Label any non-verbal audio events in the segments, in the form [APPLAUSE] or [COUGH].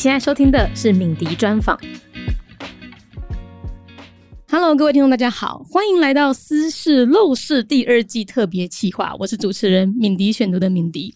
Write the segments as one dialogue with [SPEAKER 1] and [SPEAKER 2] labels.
[SPEAKER 1] 现在收听的是敏迪专访。Hello，各位听众，大家好，欢迎来到《私事陋室》第二季特别企划。我是主持人敏迪选读的敏迪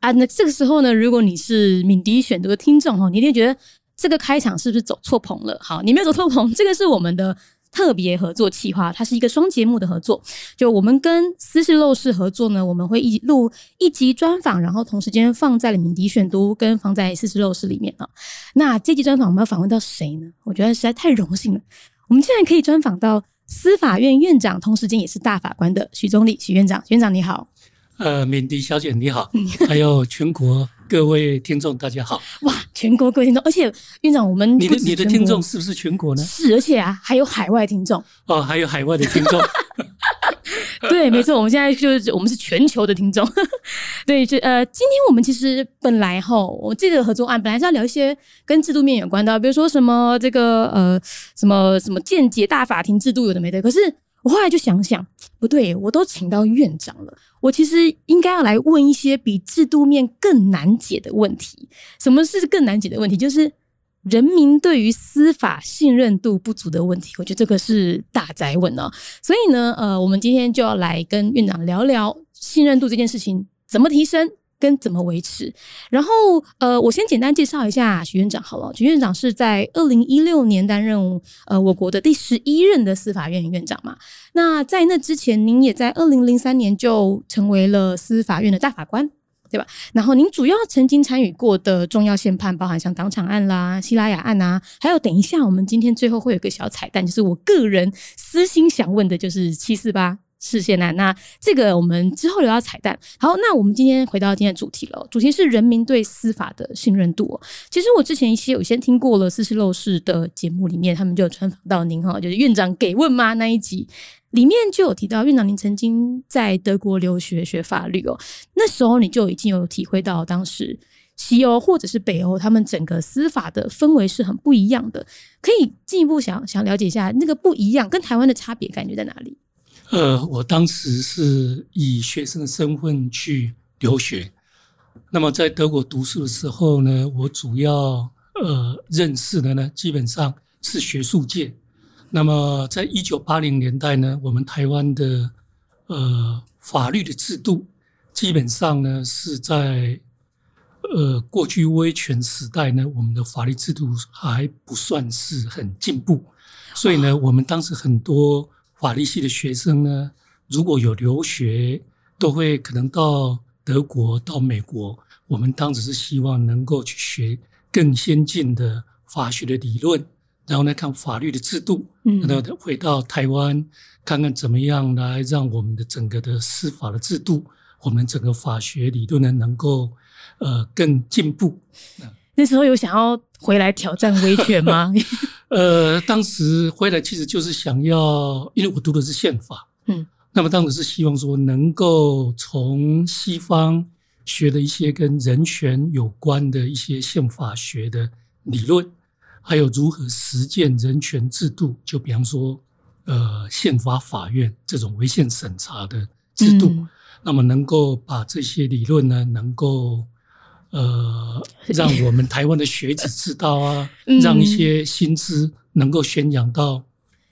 [SPEAKER 1] 啊。那这个时候呢，如果你是敏迪选读的听众哈，你一定觉得这个开场是不是走错棚了？好，你没有走错棚，这个是我们的。特别合作企划，它是一个双节目的合作。就我们跟斯是陋室合作呢，我们会一录一集专访，然后同时间放在了敏迪选读跟放在斯是陋室里面啊。那这集专访我们要访问到谁呢？我觉得实在太荣幸了，我们竟然可以专访到司法院院长，同时间也是大法官的许宗力许院长。院长你好。
[SPEAKER 2] 呃，敏迪小姐你好，还有全国各位听众大家好。
[SPEAKER 1] 哇，全国各位听众，而且院长，我们
[SPEAKER 2] 你的你的听众是不是全国呢？
[SPEAKER 1] 是，而且啊，还有海外听众。
[SPEAKER 2] 哦，[LAUGHS] 还有海外的听众。[LAUGHS]
[SPEAKER 1] 对，没错，我们现在就是我们是全球的听众。[LAUGHS] 对，就呃，今天我们其实本来哈，我这个合作案本来是要聊一些跟制度面有关的，比如说什么这个呃什么什么间接大法庭制度有的没的，可是。我后来就想想，不对，我都请到院长了，我其实应该要来问一些比制度面更难解的问题。什么是更难解的问题？就是人民对于司法信任度不足的问题。我觉得这个是大宅问哦。所以呢，呃，我们今天就要来跟院长聊聊信任度这件事情怎么提升。跟怎么维持？然后，呃，我先简单介绍一下许院长好了。许院长是在二零一六年担任呃我国的第十一任的司法院院长嘛。那在那之前，您也在二零零三年就成为了司法院的大法官，对吧？然后，您主要曾经参与过的重要宪判，包含像党产案啦、希拉雅案啊，还有等一下我们今天最后会有个小彩蛋，就是我个人私心想问的，就是七四八。视线啊，那这个我们之后留到彩蛋。好，那我们今天回到今天的主题了，主题是人民对司法的信任度。其实我之前一些有先听过了斯是陋室的节目里面，他们就有专访到您哈，就是院长给问吗那一集里面就有提到，院长您曾经在德国留学学法律哦，那时候你就已经有体会到当时西欧或者是北欧他们整个司法的氛围是很不一样的，可以进一步想想了解一下那个不一样跟台湾的差别感觉在哪里？
[SPEAKER 2] 呃，我当时是以学生的身份去留学。那么在德国读书的时候呢，我主要呃认识的呢，基本上是学术界。那么在一九八零年代呢，我们台湾的呃法律的制度，基本上呢是在呃过去威权时代呢，我们的法律制度还不算是很进步，所以呢，我们当时很多。法律系的学生呢，如果有留学，都会可能到德国、到美国。我们当时是希望能够去学更先进的法学的理论，然后呢，看法律的制度，嗯，然后回到台湾，看看怎么样来让我们的整个的司法的制度，我们整个法学理论呢，能够呃更进步。
[SPEAKER 1] 那时候有想要回来挑战威权吗？[LAUGHS]
[SPEAKER 2] 呃，当时回来其实就是想要，因为我读的是宪法，嗯，那么当时是希望说能够从西方学的一些跟人权有关的一些宪法学的理论，还有如何实践人权制度，就比方说，呃，宪法法院这种违宪审查的制度，嗯，那么能够把这些理论呢，能够。呃，让我们台湾的学子知道啊，[LAUGHS] 嗯、让一些新知能够宣扬到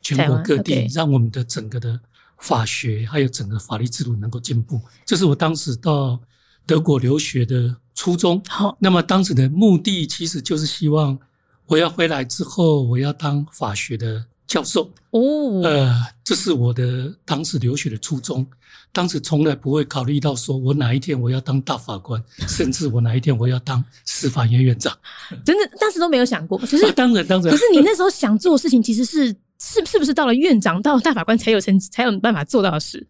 [SPEAKER 2] 全国各地让我们的整个的法学还有整个法律制度能够进步。这是我当时到德国留学的初衷。好，那么当时的目的其实就是希望我要回来之后，我要当法学的教授。哦，呃，这是我的当时留学的初衷。当时从来不会考虑到说，我哪一天我要当大法官，[LAUGHS] 甚至我哪一天我要当司法院院长，
[SPEAKER 1] 真的当时都没有想过。就是、
[SPEAKER 2] 啊、当然当然，
[SPEAKER 1] 可是你那时候想做的事情，其实是是是不是到了院长、到了大法官才有成才有办法做到的事？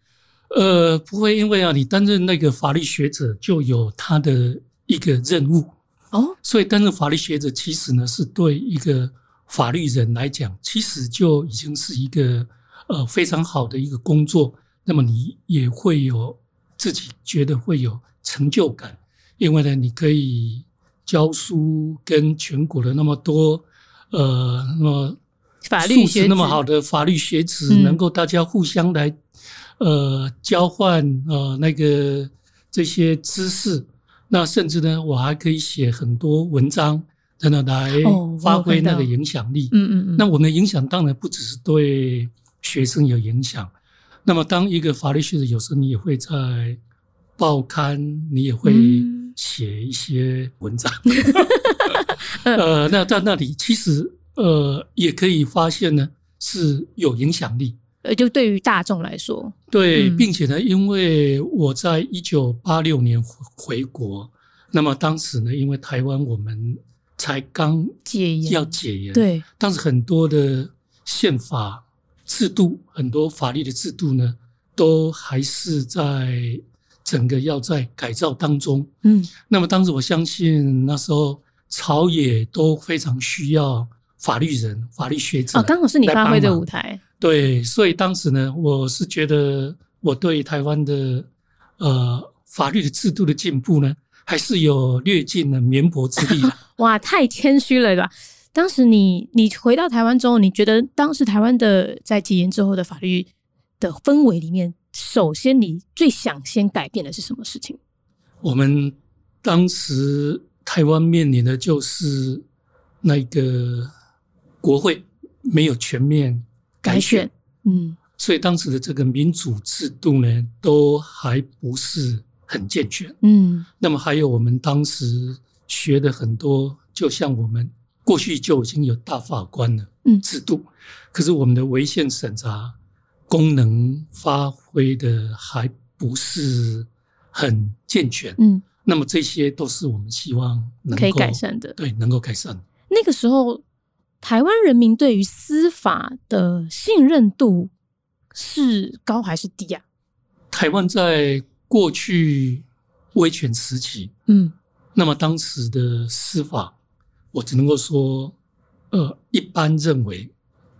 [SPEAKER 2] 呃，不会，因为啊，你担任那个法律学者就有他的一个任务哦，所以担任法律学者其实呢，是对一个法律人来讲，其实就已经是一个呃非常好的一个工作。那么你也会有自己觉得会有成就感，因为呢，你可以教书，跟全国的那么多呃，那么
[SPEAKER 1] 法律学
[SPEAKER 2] 那么好的法律学子，能够大家互相来呃交换呃那个这些知识，那甚至呢，我还可以写很多文章，真的来发挥那个影响力。
[SPEAKER 1] 嗯嗯嗯。
[SPEAKER 2] 那我们的影响当然不只是对学生有影响。那么，当一个法律学者，有时候你也会在报刊，你也会写一些文章。嗯、[LAUGHS] 呃，那在那里其实呃也可以发现呢，是有影响力。
[SPEAKER 1] 呃，就对于大众来说，
[SPEAKER 2] 对，并且呢，因为我在一九八六年回国，那么当时呢，因为台湾我们才
[SPEAKER 1] 刚
[SPEAKER 2] 要解严，
[SPEAKER 1] 对，
[SPEAKER 2] 当时很多的宪法制度，很多法律的制度呢，都还是在整个要在改造当中。
[SPEAKER 1] 嗯，
[SPEAKER 2] 那么当时我相信那时候朝野都非常需要法律人、法律学者。
[SPEAKER 1] 哦，刚好是你发挥的舞台。
[SPEAKER 2] 对，所以当时呢，我是觉得我对台湾的呃法律的制度的进步呢，还是有略尽了绵薄之力的。[LAUGHS]
[SPEAKER 1] 哇，太谦虚了，对吧？当时你你回到台湾之后，你觉得当时台湾的在戒严之后的法律的氛围里面，首先你最想先改变的是什么事情？
[SPEAKER 2] 我们当时台湾面临的就是那个国会没有全面。改选，
[SPEAKER 1] 嗯，
[SPEAKER 2] 所以当时的这个民主制度呢，都还不是很健全，
[SPEAKER 1] 嗯。
[SPEAKER 2] 那么还有我们当时学的很多，就像我们过去就已经有大法官了，嗯制度，嗯，可是我们的违宪审查功能发挥的还不是很健全，
[SPEAKER 1] 嗯。
[SPEAKER 2] 那么这些都是我们希望能够
[SPEAKER 1] 可以改善的，
[SPEAKER 2] 对，能够改善。
[SPEAKER 1] 那个时候。台湾人民对于司法的信任度是高还是低啊？
[SPEAKER 2] 台湾在过去威权时期，
[SPEAKER 1] 嗯，
[SPEAKER 2] 那么当时的司法，我只能够说，呃，一般认为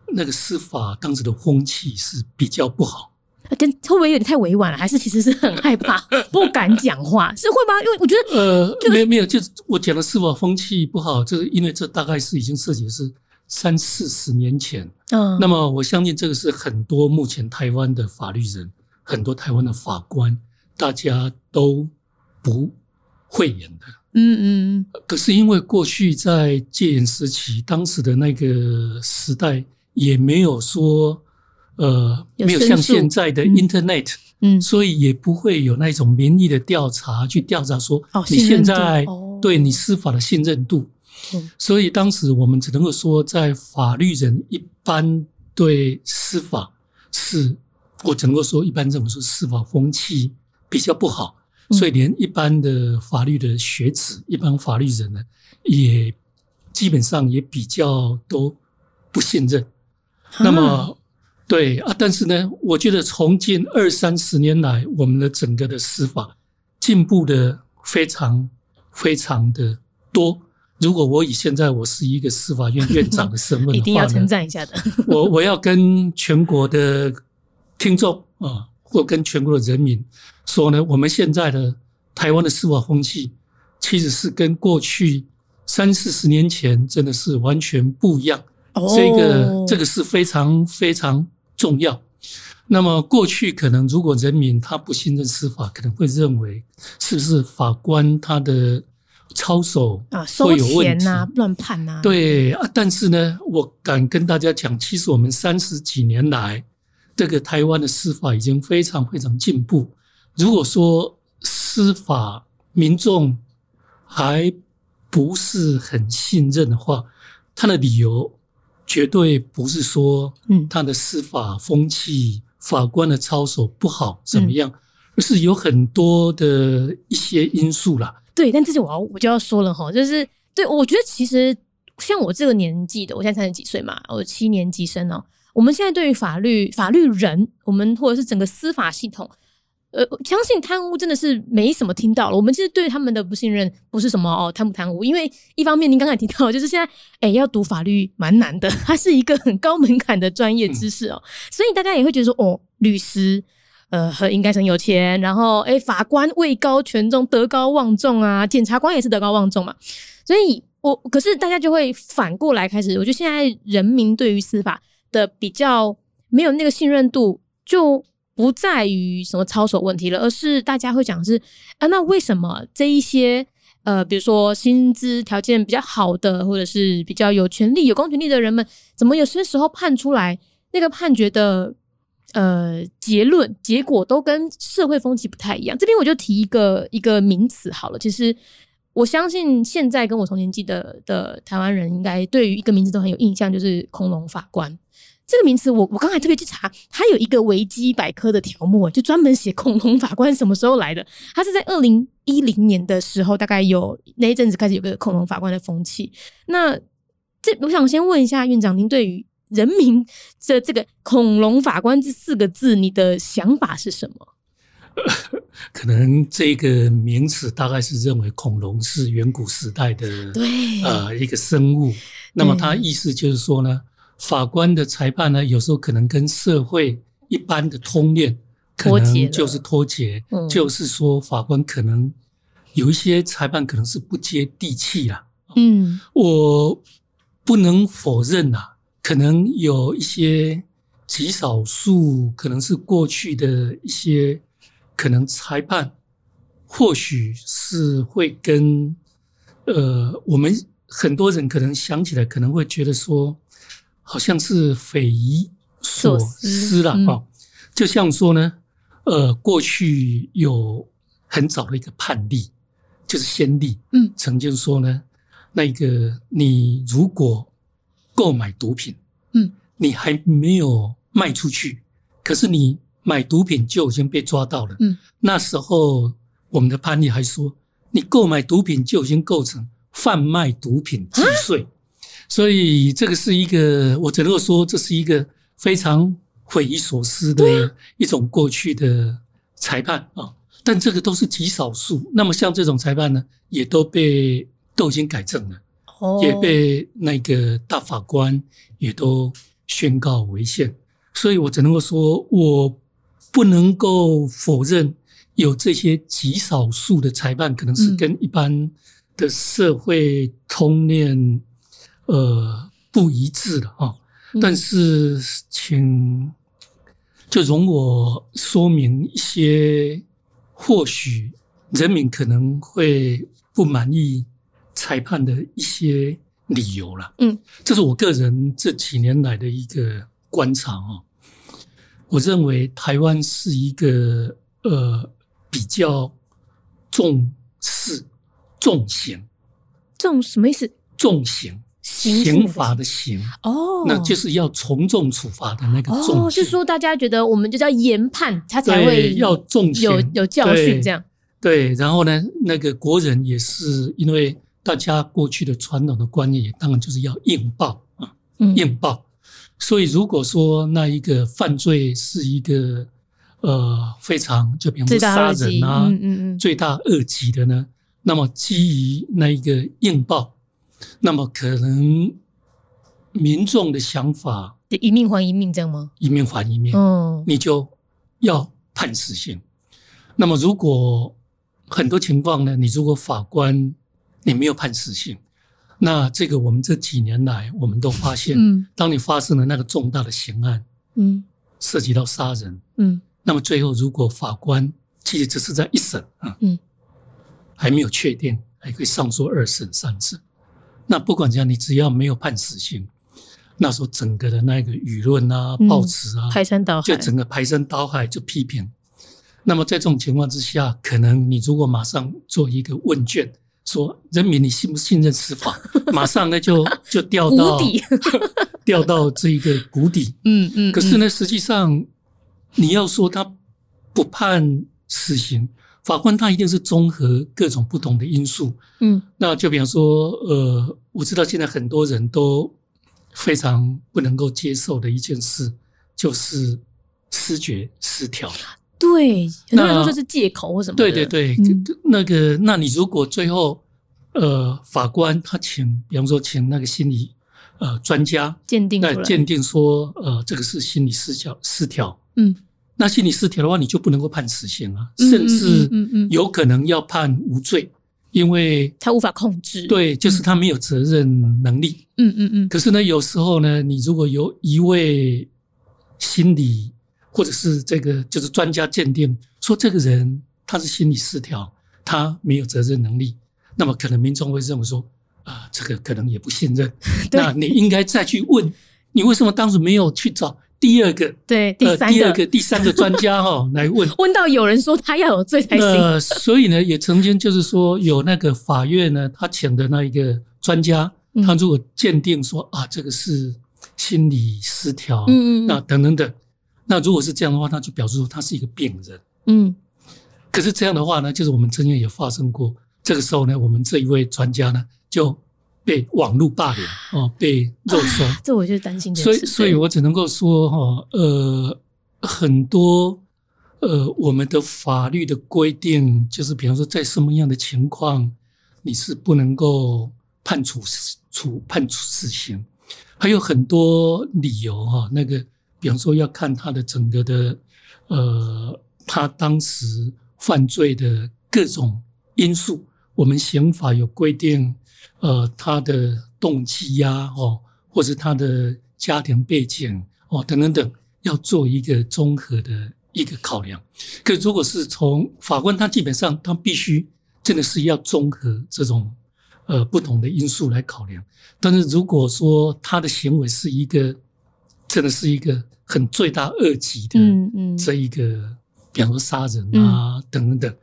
[SPEAKER 2] 那个司法当时的风气是比较不好。
[SPEAKER 1] 跟会不会有点太委婉了？还是其实是很害怕，[LAUGHS] 不敢讲话？是会吗？因为我觉得，
[SPEAKER 2] 呃，没有没有，就是我讲的司法风气不好，就是因为这大概是已经涉及的是。三四十年前，
[SPEAKER 1] 嗯，
[SPEAKER 2] 那么我相信这个是很多目前台湾的法律人，很多台湾的法官，大家都不会演的，
[SPEAKER 1] 嗯嗯。
[SPEAKER 2] 可是因为过去在戒严时期，当时的那个时代也没有说，呃，没有像现在的 Internet，
[SPEAKER 1] 嗯，
[SPEAKER 2] 所以也不会有那种民意的调查去调查说，
[SPEAKER 1] 哦，
[SPEAKER 2] 你现在对你司法的信任度。所以当时我们只能够说，在法律人一般对司法是，我只能够说一般认为说司法风气比较不好，所以连一般的法律的学子、一般法律人呢，也基本上也比较都不信任。那么，对啊，但是呢，我觉得从近二三十年来，我们的整个的司法进步的非常非常的多。如果我以现在我是一个司法院院长的身份的话，[LAUGHS]
[SPEAKER 1] 一定要称赞一下的。
[SPEAKER 2] 我我要跟全国的听众啊，或跟全国的人民说呢，我们现在的台湾的司法风气，其实是跟过去三四十年前真的是完全不一样。
[SPEAKER 1] 哦，
[SPEAKER 2] 这个这个是非常非常重要。那么过去可能如果人民他不信任司法，可能会认为是不是法官他的。操守
[SPEAKER 1] 啊，收钱呐、啊，乱判呐，
[SPEAKER 2] 对啊。但是呢，我敢跟大家讲，其实我们三十几年来，这个台湾的司法已经非常非常进步。如果说司法民众还不是很信任的话，他的理由绝对不是说，嗯，他的司法风气、法官的操守不好怎么样，而是有很多的一些因素啦。
[SPEAKER 1] 对，但这是我要我就要说了哈，就是对，我觉得其实像我这个年纪的，我现在三十几岁嘛，我七年级生哦。我们现在对于法律、法律人，我们或者是整个司法系统，呃，相信贪污真的是没什么听到了。我们其实对他们的不信任不是什么哦贪不贪污，因为一方面您刚才提到，就是现在哎要读法律蛮难的，它是一个很高门槛的专业知识哦，所以大家也会觉得说哦，律师。呃，很应该很有钱，然后诶，法官位高权重，德高望重啊，检察官也是德高望重嘛，所以我可是大家就会反过来开始，我觉得现在人民对于司法的比较没有那个信任度，就不在于什么操守问题了，而是大家会讲是啊，那为什么这一些呃，比如说薪资条件比较好的，或者是比较有权利、有公权力的人们，怎么有些时候判出来那个判决的呃结论结果都跟社会风气不太一样？这边我就提一个一个名词好了。其实我相信现在跟我同年纪的的台湾人，应该对于一个名字都很有印象，就是恐龙法官。这个名词，我我刚才特别去查，它有一个维基百科的条目，就专门写恐龙法官什么时候来的。它是在二零一零年的时候，大概有那一阵子开始有个恐龙法官的风气。那这，我想先问一下院长，您对于人民的这个“恐龙法官”这四个字，你的想法是什么？[LAUGHS]
[SPEAKER 2] 可能这个名词大概是认为恐龙是远古时代的对呃一个生物，那么它意思就是说呢。法官的裁判呢，有时候可能跟社会一般的通念可能就是脱节，嗯、就是说法官可能有一些裁判可能是不接地气啦。嗯，我不能否认啊，可能有一些极少数，可能是过去的一些可能裁判，或许是会跟呃，我们很多人可能想起来，可能会觉得说。好像是匪夷所思了啊！就像说呢，呃，过去有很早的一个判例，就是先例，嗯，曾经说呢，那个你如果购买毒品，嗯，你还没有卖出去，可是你买毒品就已经被抓到了，嗯，那时候我们的判例还说，你购买毒品就已经构成贩卖毒品既遂。所以这个是一个，我只能够说，这是一个非常匪夷所思的一种过去的裁判啊。但这个都是极少数。那么像这种裁判呢，也都被都已经改正了，也被那个大法官也都宣告违宪。所以我只能够说，我不能够否认有这些极少数的裁判可能是跟一般的社会通念。呃，不一致的啊，但是请就容我说明一些，或许人民可能会不满意裁判的一些理由了。嗯，这是我个人这几年来的一个观察啊。我认为台湾是一个呃比较重视重刑，
[SPEAKER 1] 重什么意思？
[SPEAKER 2] 重刑。刑法的刑哦，那就是要从重处罚的那个重。
[SPEAKER 1] 哦，就是说大家觉得我们就叫严判，他才会
[SPEAKER 2] 要重刑，
[SPEAKER 1] 有有教训这样。
[SPEAKER 2] 对，然后呢，那个国人也是因为大家过去的传统的观念，当然就是要硬报啊，硬报。所以如果说那一个犯罪是一个呃非常就比方说杀人啊，嗯嗯嗯，罪大恶极的呢，那么基于那一个硬报。那么可能民众的想法，
[SPEAKER 1] 一命还一命，这样吗？
[SPEAKER 2] 一命还一命，嗯，你就要判死刑。那么如果很多情况呢，你如果法官你没有判死刑，那这个我们这几年来我们都发现，嗯，当你发生了那个重大的刑案，嗯，涉及到杀人，嗯，那么最后如果法官其实只是在一审啊，嗯，还没有确定，还可以上诉二审、三审。那不管怎样，你只要没有判死刑，那时候整个的那个舆论啊、报纸啊，
[SPEAKER 1] 排山倒海，
[SPEAKER 2] 就整个排山倒海就批评。那么在这种情况之下，可能你如果马上做一个问卷，说人民你信不信任司法，[LAUGHS] 马上呢就就掉到 [LAUGHS] 掉到这一个谷底。[LAUGHS] 嗯嗯。可是呢，实际上你要说他不判死刑。法官他一定是综合各种不同的因素，嗯，那就比方说，呃，我知道现在很多人都非常不能够接受的一件事，就是失觉失调。
[SPEAKER 1] 对，很多人说这是借口或什么的。
[SPEAKER 2] 对对对，嗯、那个，那你如果最后，呃，法官他请，比方说请那个心理呃专家
[SPEAKER 1] 鉴定，
[SPEAKER 2] 来鉴定说，呃，这个是心理失调失调，嗯。那心理失调的话，你就不能够判死刑啊，甚至有可能要判无罪，因为
[SPEAKER 1] 他无法控制。
[SPEAKER 2] 对，就是他没有责任能力。嗯嗯嗯。可是呢，有时候呢，你如果有一位心理或者是这个就是专家鉴定说这个人他是心理失调，他没有责任能力，那么可能民众会认为说，啊、呃，这个可能也不信任，[LAUGHS] 那你应该再去问，你为什么当时没有去找第二个？
[SPEAKER 1] 对，第三个、呃、
[SPEAKER 2] 第二个、第三个专家哈、[LAUGHS] 哦、来问，
[SPEAKER 1] 问到有人说他要有罪才行。
[SPEAKER 2] 呃，[LAUGHS] 所以呢，也曾经就是说，有那个法院呢，他请的那一个专家，他如果鉴定说啊，这个是心理失调，嗯，那等等等，那如果是这样的话，那就表示说他是一个病人，嗯。可是这样的话呢，就是我们曾经也发生过。这个时候呢，我们这一位专家呢就被网络霸凌哦，被肉搜。啊、
[SPEAKER 1] 这我就担心。
[SPEAKER 2] 所以，所以我只能够说哈，呃，很多呃，我们的法律的规定，就是比方说，在什么样的情况你是不能够判处处判处死刑，还有很多理由哈。那个，比方说要看他的整个的呃，他当时。犯罪的各种因素，我们刑法有规定，呃，他的动机呀，哦，或者他的家庭背景，哦，等等等，要做一个综合的一个考量。可如果是从法官，他基本上他必须真的是要综合这种呃不同的因素来考量。但是如果说他的行为是一个真的是一个很罪大恶极的，嗯嗯，这一个。比方说杀人啊，等等等，嗯、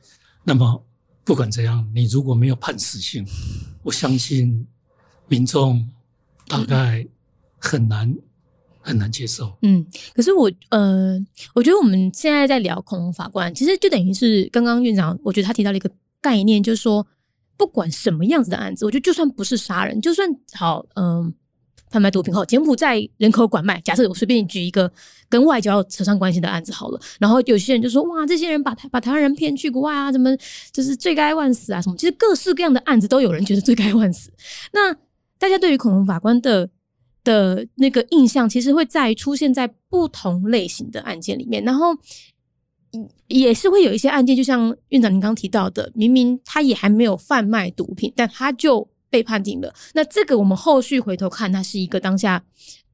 [SPEAKER 2] 那么不管怎样，你如果没有判死刑，我相信民众大概很难、很难接受。
[SPEAKER 1] 嗯，可是我呃，我觉得我们现在在聊恐龙法官，其实就等于是刚刚院长，我觉得他提到了一个概念，就是说，不管什么样子的案子，我觉得就算不是杀人，就算好，嗯、贩卖毒品后，柬埔寨人口拐卖。假设我随便举一个跟外交扯上关系的案子好了，然后有些人就说：“哇，这些人把台把台湾人骗去国外啊，怎么就是罪该万死啊？什么？”其实各式各样的案子都有人觉得罪该万死。那大家对于恐龙法官的的那个印象，其实会在出现在不同类型的案件里面，然后也是会有一些案件，就像院长您刚提到的，明明他也还没有贩卖毒品，但他就。被判定了，那这个我们后续回头看，它是一个当下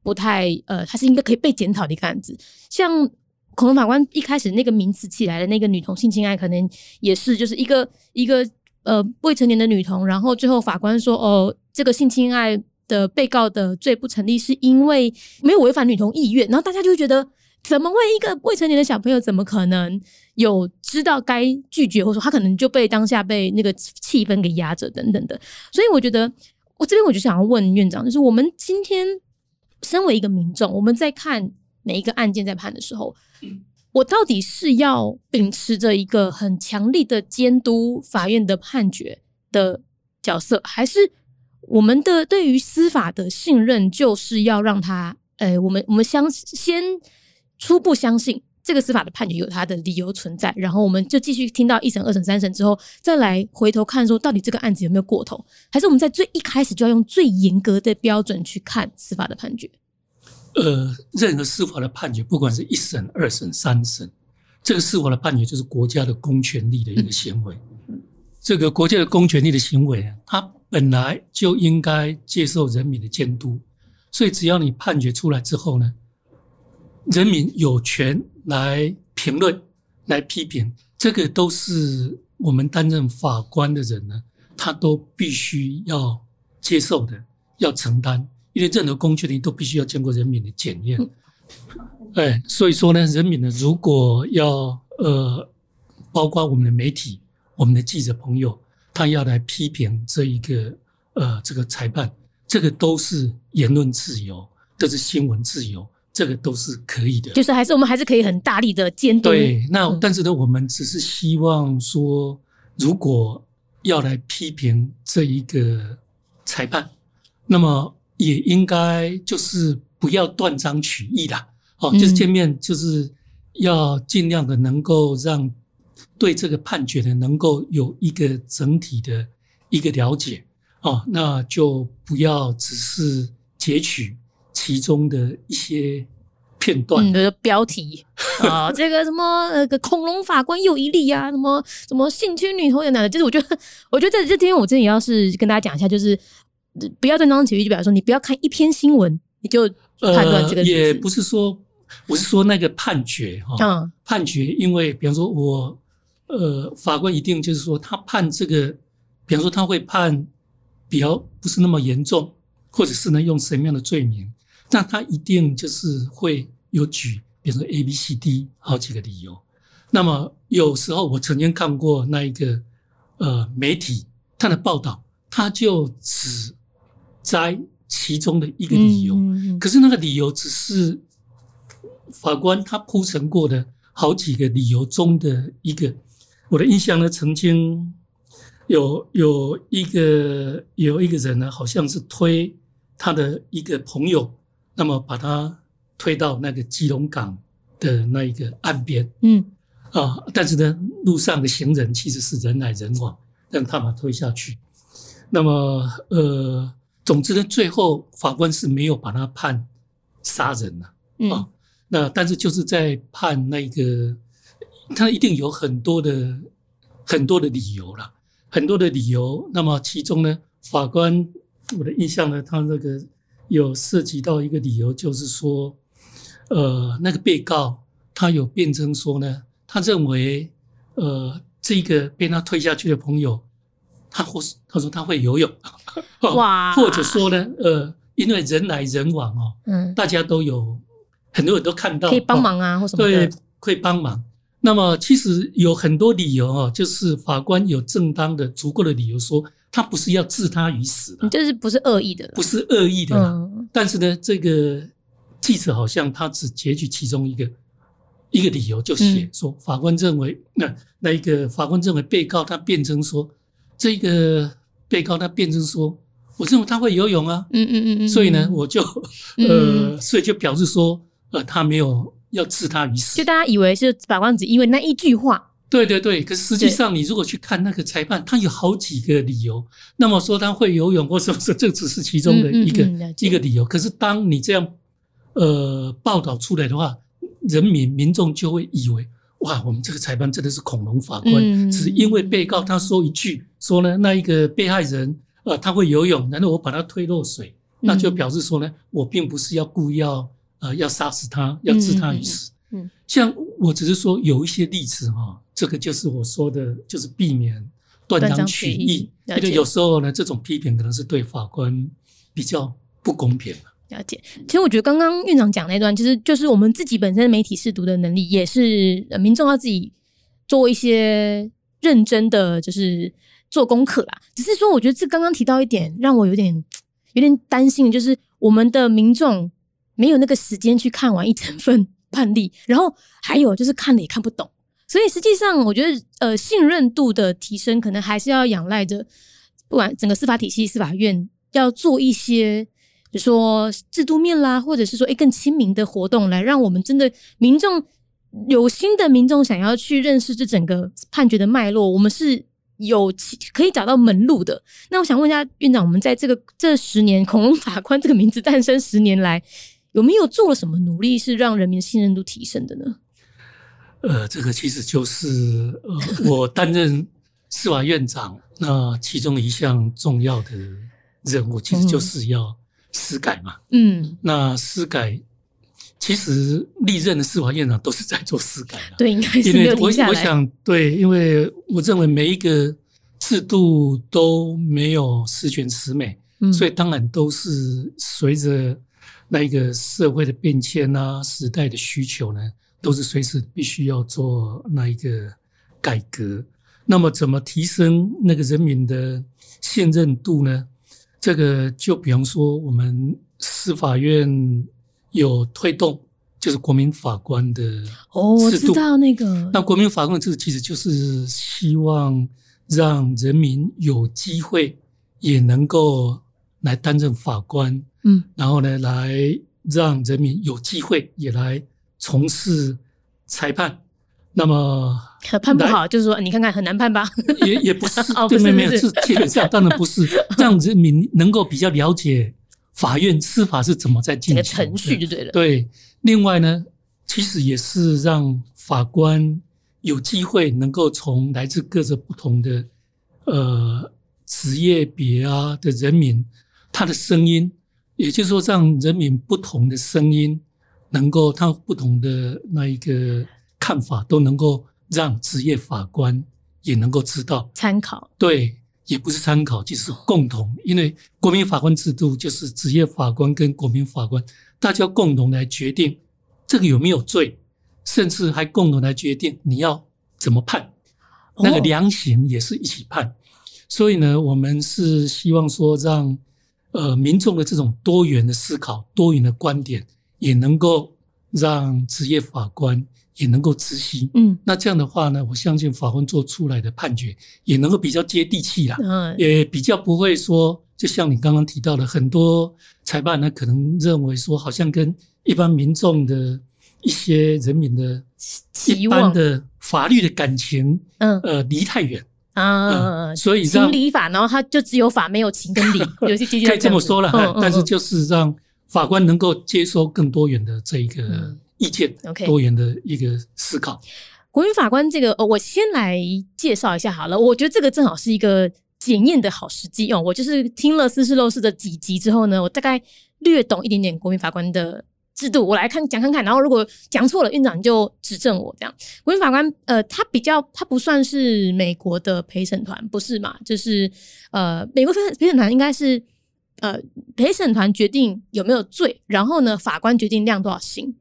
[SPEAKER 1] 不太呃，它是应该可以被检讨的一个案子。像恐龙法官一开始那个名词起来的那个女童性侵案，可能也是就是一个一个呃未成年的女童，然后最后法官说哦，这个性侵案的被告的罪不成立，是因为没有违反女童意愿，然后大家就会觉得。怎么会一个未成年的小朋友怎么可能有知道该拒绝，或者说他可能就被当下被那个气氛给压着等等的？所以我觉得，我这边我就想要问院长，就是我们今天身为一个民众，我们在看每一个案件在判的时候，我到底是要秉持着一个很强力的监督法院的判决的角色，还是我们的对于司法的信任就是要让他，呃，我们我们相先。初步相信这个司法的判决有它的理由存在，然后我们就继续听到一审、二审、三审之后，再来回头看说到底这个案子有没有过头，还是我们在最一开始就要用最严格的标准去看司法的判决？
[SPEAKER 2] 呃，任何司法的判决，不管是一审、二审、三审，这个司法的判决就是国家的公权力的一个行为。嗯、[LAUGHS] 这个国家的公权力的行为，它本来就应该接受人民的监督，所以只要你判决出来之后呢，人民有权来评论、来批评，这个都是我们担任法官的人呢，他都必须要接受的，要承担，因为任何公权力都必须要经过人民的检验。哎，所以说呢，人民呢，如果要呃，包括我们的媒体、我们的记者朋友，他要来批评这一个呃这个裁判，这个都是言论自由，都是新闻自由。这个都是可以的，
[SPEAKER 1] 就是还是我们还是可以很大力的监督。
[SPEAKER 2] 对，那但是呢，我们只是希望说，如果要来批评这一个裁判，那么也应该就是不要断章取义啦，哦，就是见面就是要尽量的能够让对这个判决的能够有一个整体的一个了解，哦，那就不要只是截取。其中的一些片段，
[SPEAKER 1] 嗯，的标题。[LAUGHS] 啊，这个什么那个恐龙法官又一例啊，什么什么性侵女童有哪的，就是我觉得，[LAUGHS] 我觉得在这这天我真的也要是跟大家讲一下，就是不要断章取义，就比方说你不要看一篇新闻你就判断这个、呃，
[SPEAKER 2] 也不是说，我是说那个判决哈，嗯、判决，因为比方说我呃法官一定就是说他判这个，比比方说他会判比较不是那么严重，或者是呢用什么样的罪名，那他一定就是会有举，比如说 A、B、C、D 好几个理由。那么有时候我曾经看过那一个呃媒体他的报道，他就只摘其中的一个理由，可是那个理由只是法官他铺陈过的好几个理由中的一个。我的印象呢，曾经有有一个有一个人呢，好像是推他的一个朋友，那么把他推到那个基隆港的那一个岸边，嗯。啊！但是呢，路上的行人其实是人来人往，让他把他推下去。那么，呃，总之呢，最后法官是没有把他判杀人了，嗯、啊。那但是就是在判那个，他一定有很多的很多的理由了，很多的理由。那么其中呢，法官我的印象呢，他那个有涉及到一个理由，就是说，呃，那个被告他有辩称说呢。他认为，呃，这个被他推下去的朋友，他或是他说他会游泳，[LAUGHS] 哇，或者说呢，呃，因为人来人往哦，嗯，大家都有很多人都看到
[SPEAKER 1] 可以帮忙啊，或什么的，
[SPEAKER 2] 对，可以帮忙。那么其实有很多理由哦，就是法官有正当的、足够的理由说他不是要置他于死的，
[SPEAKER 1] 就是不是恶意的，
[SPEAKER 2] 不是恶意的。嗯，但是呢，这个记者好像他只截取其中一个。一个理由就写说，法官认为那那一个法官认为被告他辩称说，这个被告他辩称说，我认为他会游泳啊，嗯嗯嗯嗯，所以呢，我就呃，所以就表示说，呃，他没有要置他于死，
[SPEAKER 1] 就大家以为是法官只因为那一句话，
[SPEAKER 2] 对对对，可是实际上你如果去看那个裁判，他有好几个理由，那么说他会游泳或什么说，这只是其中的一个一个理由，可是当你这样呃报道出来的话。人民民众就会以为，哇，我们这个裁判真的是恐龙法官，嗯、只因为被告他说一句，说呢，那一个被害人，呃，他会游泳，然后我把他推落水，嗯、那就表示说呢，我并不是要故意要，呃，要杀死他，要置他于死。像我只是说有一些例子哈，这个就是我说的，就是避免断章取义，因为有时候呢，这种批评可能是对法官比较不公平。
[SPEAKER 1] 了解，其实我觉得刚刚院长讲那段，其实就是我们自己本身的媒体试读的能力，也是民众要自己做一些认真的，就是做功课啦。只是说，我觉得这刚刚提到一点，让我有点有点担心，就是我们的民众没有那个时间去看完一整份判例，然后还有就是看了也看不懂，所以实际上我觉得，呃，信任度的提升，可能还是要仰赖着，不管整个司法体系、司法院要做一些。比如说制度面啦，或者是说诶更亲民的活动，来让我们真的民众有心的民众想要去认识这整个判决的脉络，我们是有可以找到门路的。那我想问一下院长，我们在这个这十年“恐龙法官”这个名字诞生十年来，有没有做了什么努力，是让人民信任度提升的呢？
[SPEAKER 2] 呃，这个其实就是呃，我担任司法院长，[LAUGHS] 那其中一项重要的任务，其实就是要。司改嘛，嗯，那司改其实历任的司法院长都是在做司改的，
[SPEAKER 1] 对，应该是没有停下来。
[SPEAKER 2] 我我想，对，因为我认为每一个制度都没有十全十美，嗯，所以当然都是随着那一个社会的变迁啊，时代的需求呢，都是随时必须要做那一个改革。那么，怎么提升那个人民的信任度呢？这个就比方说，我们司法院有推动，就是国民法官的制度。
[SPEAKER 1] 哦，我知道那个。
[SPEAKER 2] 那国民法官制度其实就是希望让人民有机会也能够来担任法官，嗯，然后呢，来让人民有机会也来从事裁判。那么
[SPEAKER 1] 判不好，就是说你看看很难判吧？
[SPEAKER 2] 也也 [LAUGHS] 不是，对，没有没有，是基本上当然不是，[LAUGHS] 这样子民能够比较了解法院司法是怎么在进行的
[SPEAKER 1] 程序就对了。
[SPEAKER 2] 对，另外呢，其实也是让法官有机会能够从来自各个不同的呃职业别啊的人民，他的声音，也就是说让人民不同的声音能够他不同的那一个。看法都能够让职业法官也能够知道
[SPEAKER 1] 参考，
[SPEAKER 2] 对，也不是参考，就是共同。因为国民法官制度就是职业法官跟国民法官，大家共同来决定这个有没有罪，甚至还共同来决定你要怎么判。那个量刑也是一起判。所以呢，我们是希望说让呃民众的这种多元的思考、多元的观点，也能够让职业法官。也能够执行，嗯，那这样的话呢，我相信法官做出来的判决也能够比较接地气啦，嗯，也比较不会说，就像你刚刚提到的，很多裁判呢可能认为说，好像跟一般民众的一些人民的一般的法律的感情，嗯，呃，离太远。啊，所以
[SPEAKER 1] 情理法，然后他就只有法没有情跟理，[LAUGHS] 有些可
[SPEAKER 2] 以这么说了，但是就是让法官能够接收更多元的这一个。意见，OK，多元的一个思考。
[SPEAKER 1] 国民法官这个，呃，我先来介绍一下好了。我觉得这个正好是一个检验的好时机哦。我就是听了《斯是陋室》的几集之后呢，我大概略懂一点点国民法官的制度。我来看讲看看，然后如果讲错了，院长你就指正我。这样，国民法官，呃，他比较，他不算是美国的陪审团，不是嘛？就是，呃，美国陪审陪审团应该是，呃，陪审团决定有没有罪，然后呢，法官决定量多少刑。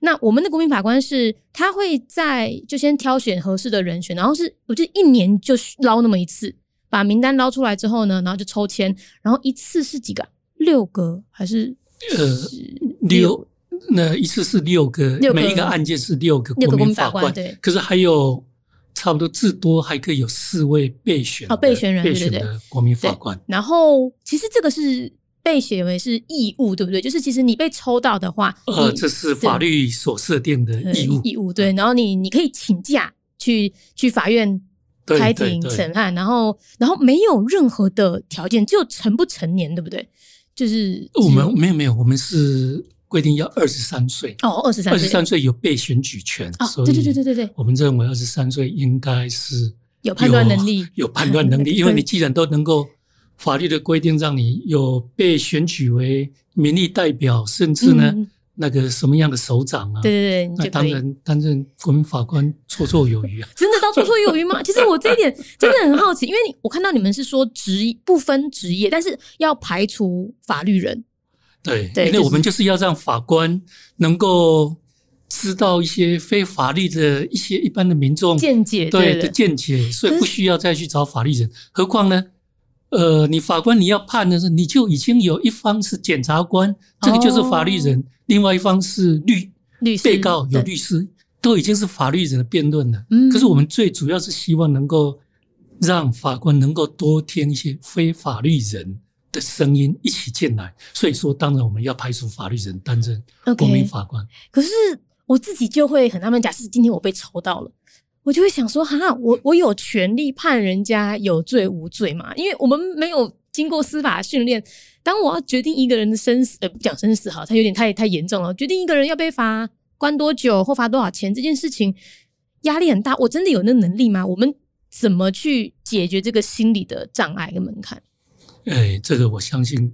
[SPEAKER 1] 那我们的国民法官是，他会在就先挑选合适的人选，然后是我觉得一年就捞那么一次，把名单捞出来之后呢，然后就抽签，然后一次是几个？六个还是
[SPEAKER 2] 呃六？那一次是六个，六个，每一个案件是六个国民法官，法官对。可是还有差不多至多还可以有四位备选
[SPEAKER 1] 哦，备选人
[SPEAKER 2] 备选的国民法官。
[SPEAKER 1] 然后其实这个是。被写为是义务，对不对？就是其实你被抽到的话，
[SPEAKER 2] 呃，这是法律所设定的义务。
[SPEAKER 1] 义务对，然后你你可以请假去去法院开庭审判，然后然后没有任何的条件，只有成不成年，对不对？就是
[SPEAKER 2] 我们没有没有，我们是规定要二十三岁
[SPEAKER 1] 哦，二十三岁，二
[SPEAKER 2] 十三岁有被选举权
[SPEAKER 1] 哦，对对对对对对，
[SPEAKER 2] 我们认为二十三岁应该是
[SPEAKER 1] 有判断能力，
[SPEAKER 2] 有判断能力，[LAUGHS] 因为你既然都能够。法律的规定让你有被选举为民意代表，甚至呢，嗯、那个什么样的首长啊？
[SPEAKER 1] 对对对，
[SPEAKER 2] 那当然担任国民法官绰绰有余啊！[LAUGHS]
[SPEAKER 1] 真的到绰绰有余吗？[LAUGHS] 其实我这一点真的很好奇，因为你我看到你们是说职不分职业，但是要排除法律人。
[SPEAKER 2] 对，对，因为我们就是要让法官能够知道一些非法律的一些一般的民众
[SPEAKER 1] 见解，对，
[SPEAKER 2] 对的见解，所以不需要再去找法律人。何况呢？呃，你法官你要判的时候，你就已经有一方是检察官，这个就是法律人；哦、另外一方是律律师，被告有律师，都已经是法律人的辩论了。嗯，可是我们最主要是希望能够让法官能够多听一些非法律人的声音一起进来。所以说，当然我们要排除法律人担任国民法官。Okay,
[SPEAKER 1] 可是我自己就会很纳闷，假设今天我被抽到了。我就会想说，哈，我我有权利判人家有罪无罪嘛？因为我们没有经过司法训练。当我要决定一个人的生死，呃，不讲生死哈，他有点太太严重了。决定一个人要被罚关多久或罚多少钱这件事情，压力很大。我真的有那能力吗？我们怎么去解决这个心理的障碍跟门槛？
[SPEAKER 2] 哎，这个我相信，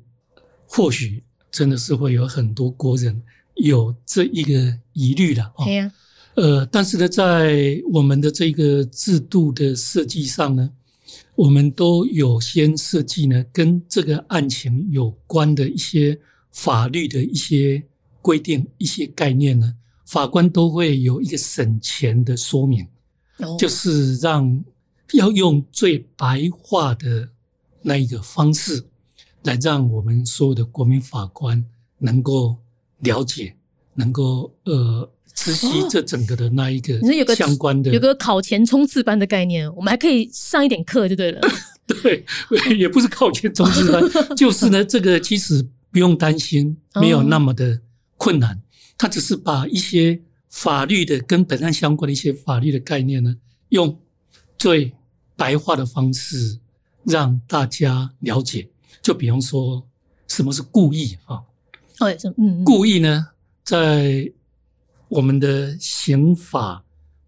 [SPEAKER 2] 或许真的是会有很多国人有这一个疑虑的哦。对呀。呃，但是呢，在我们的这个制度的设计上呢，我们都有先设计呢，跟这个案情有关的一些法律的一些规定、一些概念呢，法官都会有一个审前的说明，就是让要用最白话的那一个方式，来让我们所有的国民法官能够了解，能够呃。知悉这整个的那一个你有个相关的，
[SPEAKER 1] 哦、有个考前冲刺班的概念，我们还可以上一点课就对了。[LAUGHS]
[SPEAKER 2] 对，也不是考前冲刺班，就是呢，这个其实不用担心，没有那么的困难。他只是把一些法律的跟本案相关的一些法律的概念呢，用最白话的方式让大家了解。就比方说，什么是故意啊？
[SPEAKER 1] 哦，嗯，
[SPEAKER 2] 故意呢，在我们的刑法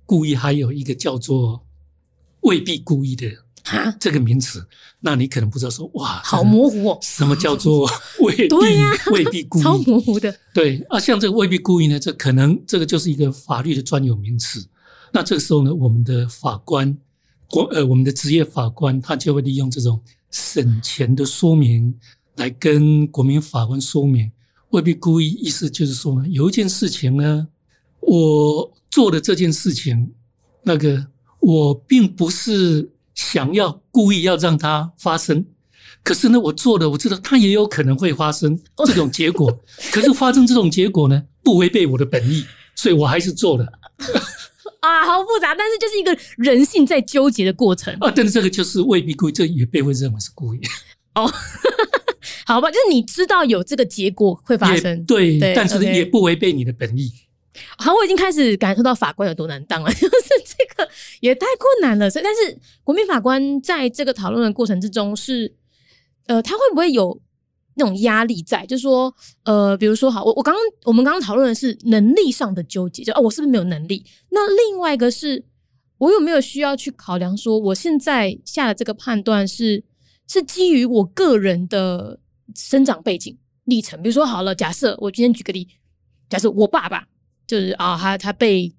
[SPEAKER 2] 故意还有一个叫做未必故意的这个名词，那你可能不知道说哇，
[SPEAKER 1] 好模糊哦，
[SPEAKER 2] 什么叫做 [LAUGHS] 未必未必故意？
[SPEAKER 1] 超模糊的。
[SPEAKER 2] 对啊，像这个未必故意呢，这可能这个就是一个法律的专有名词。那这个时候呢，我们的法官国呃我们的职业法官他就会利用这种审前的说明来跟国民法官说明，未必故意，意思就是说呢，有一件事情呢，我做的这件事情，那个我并不是想要故意要让它发生。可是呢，我做了，我知道它也有可能会发生这种结果。[LAUGHS] 可是发生这种结果呢，不违背我的本意，所以我还是做了。
[SPEAKER 1] 啊，好复杂，但是就是一个人性在纠结的过程
[SPEAKER 2] 啊。但是这个就是未必故意，这也被会认为是故意。
[SPEAKER 1] 哦，[LAUGHS] 好吧，就是你知道有这个结果会发生，
[SPEAKER 2] 对，对，但是也不违背你的本意。
[SPEAKER 1] 好，我已经开始感受到法官有多难当了，[LAUGHS] 就是这个也太困难了。所以，但是国民法官在这个讨论的过程之中是。呃，他会不会有那种压力在？就是说，呃，比如说，好，我我刚刚我们刚刚讨论的是能力上的纠结，就哦，我是不是没有能力？那另外一个是，我有没有需要去考量说，我现在下的这个判断是是基于我个人的生长背景历程？比如说，好了，假设我今天举个例，假设我爸爸就是啊，他他被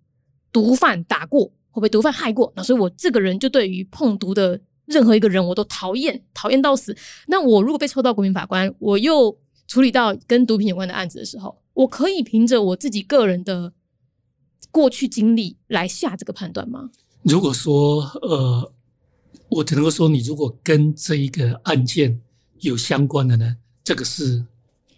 [SPEAKER 1] 毒贩打过，或被毒贩害过，那所以我这个人就对于碰毒的。任何一个人我都讨厌，讨厌到死。那我如果被抽到国民法官，我又处理到跟毒品有关的案子的时候，我可以凭着我自己个人的过去经历来下这个判断吗？
[SPEAKER 2] 如果说，呃，我只能够说，你如果跟这一个案件有相关的呢，这个是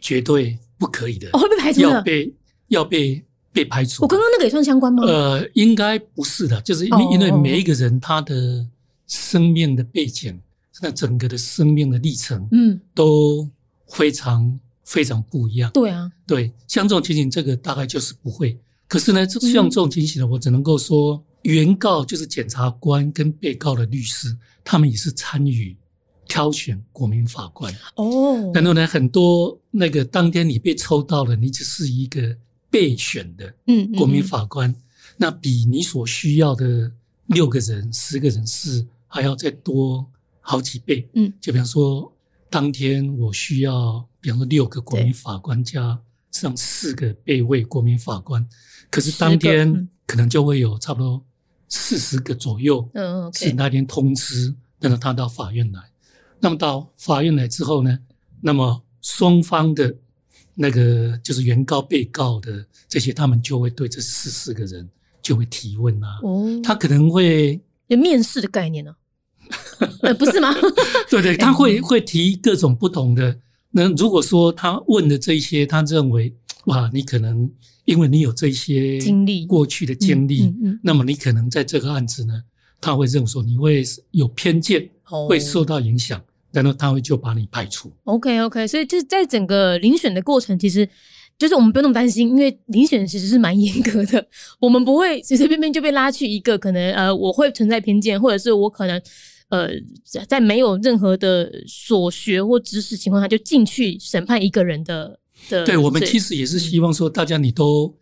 [SPEAKER 2] 绝对不可以的。
[SPEAKER 1] 我、哦、会被排除，
[SPEAKER 2] 要被要被被排除。
[SPEAKER 1] 我刚刚那个也算相关吗？
[SPEAKER 2] 呃，应该不是的，就是因为因为每一个人他的。生命的背景，那整个的生命的历程，嗯，都非常非常不一样。
[SPEAKER 1] 对啊，
[SPEAKER 2] 对，像这种情形，这个大概就是不会。可是呢，像这种情形呢，我只能够说，原告就是检察官跟被告的律师，他们也是参与挑选国民法官。哦，然后呢，很多那个当天你被抽到了，你只是一个备选的，嗯，国民法官，那比你所需要的六个人、十个人是。还要再多好几倍，嗯，就比方说，当天我需要，比方说六个国民法官加上四个备位国民法官，可是当天可能就会有差不多四十个左右，嗯，是那天通知，等到他到法院来。那么到法院来之后呢，那么双方的那个就是原告、被告的这些，他们就会对这四十个人就会提问啊，哦，他可能会。
[SPEAKER 1] 有面试的概念呢？呃，不是吗？[LAUGHS]
[SPEAKER 2] 对对，他会会提各种不同的。那如果说他问的这一些，他认为哇，你可能因为你有这些经历、过去的经历，那么你可能在这个案子呢，他会认为说你会有偏见，会受到影响，然后他会就把你排除。
[SPEAKER 1] OK OK，所以就是在整个遴选的过程，其实。就是我们不用那么担心，因为遴选其实是蛮严格的，我们不会随随便便就被拉去一个可能呃，我会存在偏见，或者是我可能呃，在没有任何的所学或知识情况下就进去审判一个人的的。
[SPEAKER 2] 对，我们其实也是希望说，大家你都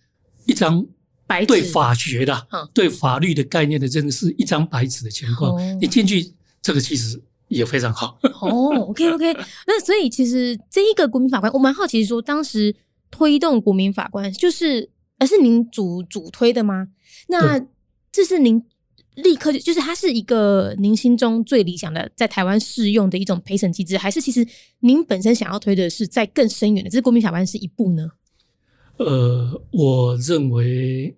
[SPEAKER 2] 一张白纸，对法学的、对法律的概念的真的是，一张白纸的情况，你进去这个其实也非常好。
[SPEAKER 1] 哦，OK OK，那所以其实这一个国民法官，我蛮好奇说当时。推动国民法官，就是而是您主主推的吗？那这是您立刻就就是它是一个您心中最理想的在台湾适用的一种陪审机制，还是其实您本身想要推的是在更深远的，这是国民法官是一步呢？
[SPEAKER 2] 呃，我认为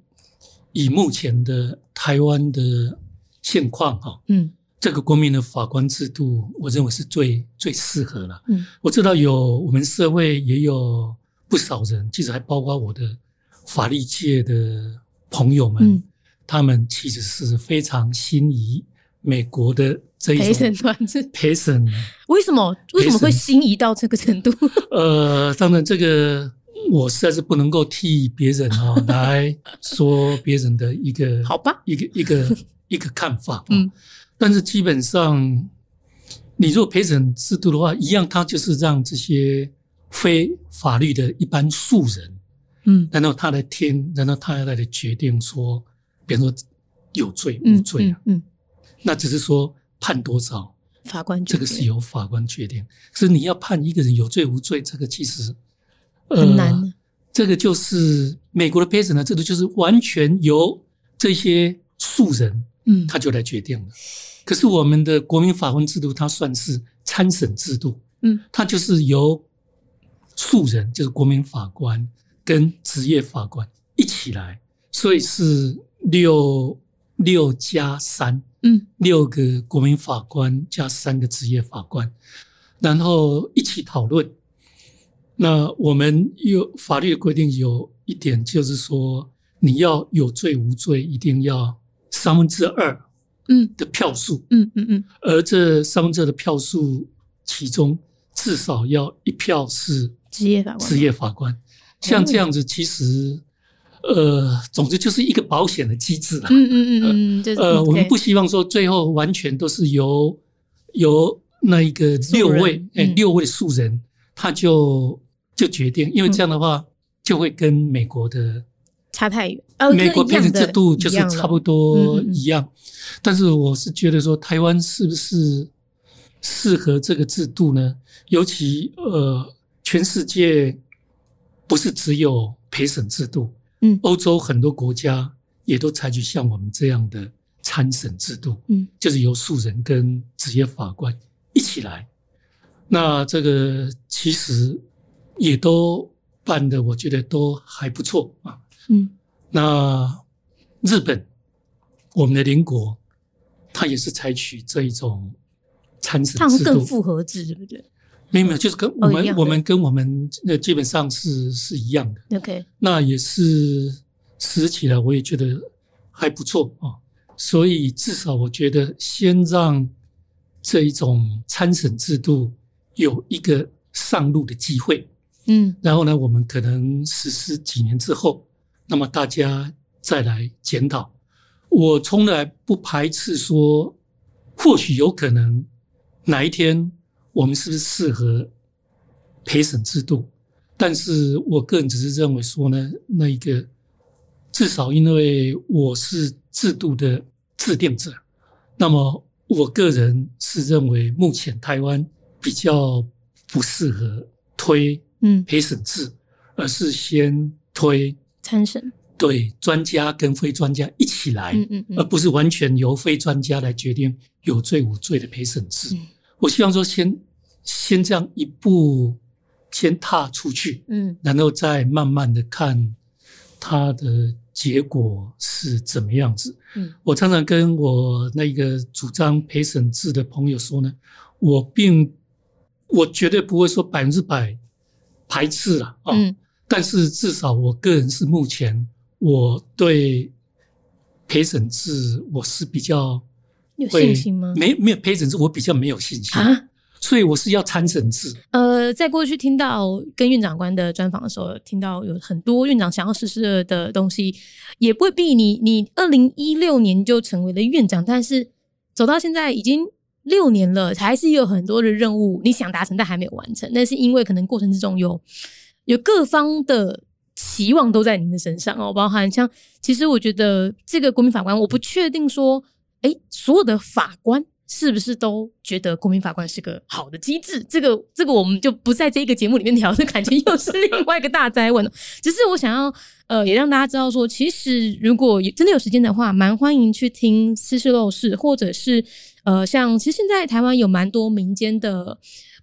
[SPEAKER 2] 以目前的台湾的现况哈，嗯，这个国民的法官制度，我认为是最最适合了。嗯，我知道有我们社会也有。不少人，其实还包括我的法律界的朋友们，嗯、他们其实是非常心仪美国的这一种陪审团制。陪审
[SPEAKER 1] 为什么为什么会心仪到这个程度？
[SPEAKER 2] 呃，当然这个我实在是不能够替别人啊、哦、[LAUGHS] 来说别人的一个
[SPEAKER 1] 好吧，
[SPEAKER 2] 一个一个 [LAUGHS] 一个看法。嗯，但是基本上，你如果陪审制度的话，一样，它就是让这些。非法律的一般素人，嗯，然后他来听，然后他要来决定说，比方说有罪无罪啊，嗯，嗯，那只是说判多少，
[SPEAKER 1] 法官
[SPEAKER 2] 这个是由法官决定。可是你要判一个人有罪无罪，这个其实
[SPEAKER 1] 很难，呃。
[SPEAKER 2] 这个就是美国的陪审呢，这个就是完全由这些素人，嗯，他就来决定了。可是我们的国民法官制度，它算是参审制度，嗯，它就是由素人，就是国民法官跟职业法官一起来，所以是六六加三，嗯，六个国民法官加三个职业法官，然后一起讨论。那我们有法律的规定，有一点就是说，你要有罪无罪，一定要三分之二，嗯。的票数，嗯嗯嗯，而这三分之二的票数，其中至少要一票是
[SPEAKER 1] 职业法官。
[SPEAKER 2] 职业法官，像这样子，其实，呃，总之就是一个保险的机制啦。嗯嗯嗯嗯，呃，我们不希望说最后完全都是由由那一个六位，哎，六位素人，他就。就决定，因为这样的话就会跟美国的
[SPEAKER 1] 差太远。
[SPEAKER 2] 美国变成制度就是差不多一样，但是我是觉得说台湾是不是适合这个制度呢？尤其呃，全世界不是只有陪审制度，嗯，欧洲很多国家也都采取像我们这样的参审制度，嗯，就是由素人跟职业法官一起来。那这个其实。也都办的，我觉得都还不错啊。嗯，那日本，我们的邻国，他也是采取这一种参审制度，
[SPEAKER 1] 更复合制，对不对？
[SPEAKER 2] 没有没有，就是跟我们、哦、我们跟我们那基本上是是一样的。
[SPEAKER 1] OK，
[SPEAKER 2] 那也是实施起来，我也觉得还不错啊。所以至少我觉得，先让这一种参审制度有一个上路的机会。嗯，然后呢，我们可能实施几年之后，那么大家再来检讨。我从来不排斥说，或许有可能哪一天我们是不是适合陪审制度？但是我个人只是认为说呢，那一个至少因为我是制度的制定者，那么我个人是认为目前台湾比较不适合推。嗯，陪审制，而是先推
[SPEAKER 1] 参审，
[SPEAKER 2] 对专家跟非专家一起来，嗯嗯嗯，而不是完全由非专家来决定有罪无罪的陪审制。嗯，我希望说先先这样一步先踏出去，嗯，然后再慢慢的看它的结果是怎么样子。嗯，我常常跟我那个主张陪审制的朋友说呢，我并我绝对不会说百分之百。排斥了啊，嗯，但是至少我个人是目前我对陪审制我是比较
[SPEAKER 1] 有信心吗？
[SPEAKER 2] 没没有陪诊制，我比较没有信心啊，所以我是要参审制。
[SPEAKER 1] 呃，在过去听到跟院长官的专访的时候，听到有很多院长想要实施的东西，也未必你你二零一六年就成为了院长，但是走到现在已经。六年了，还是有很多的任务你想达成，但还没有完成。那是因为可能过程之中有有各方的期望都在您的身上哦，包含像其实我觉得这个国民法官，我不确定说，哎，所有的法官是不是都觉得公民法官是个好的机制？这个这个我们就不在这一个节目里面聊，这感觉又是另外一个大灾问。只是我想要呃，也让大家知道说，其实如果真的有时间的话，蛮欢迎去听《私事陋室》，或者是。呃，像其实现在台湾有蛮多民间的，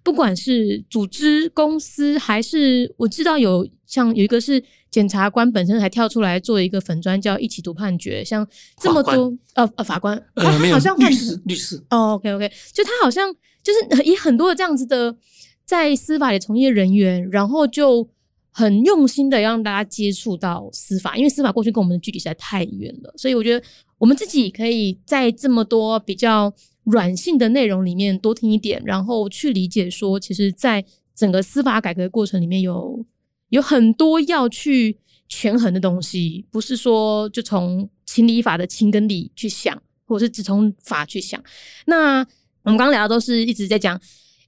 [SPEAKER 1] 不管是组织、公司，还是我知道有像有一个是检察官本身还跳出来做一个粉专叫一起读判决，像这么多呃呃法官，他好像律师律师。哦，OK OK，就他好像就是 [LAUGHS] 以很多的这样子的在司法的从业人员，然后就很用心的让大家接触到司法，因为司法过去跟我们的距离实在太远了，所以我觉得我们自己可以在这么多比较。软性的内容里面多听一点，然后去理解说，其实，在整个司法改革的过程里面有有很多要去权衡的东西，不是说就从情理法的情跟理去想，或者是只从法去想。那我们刚刚聊的都是一直在讲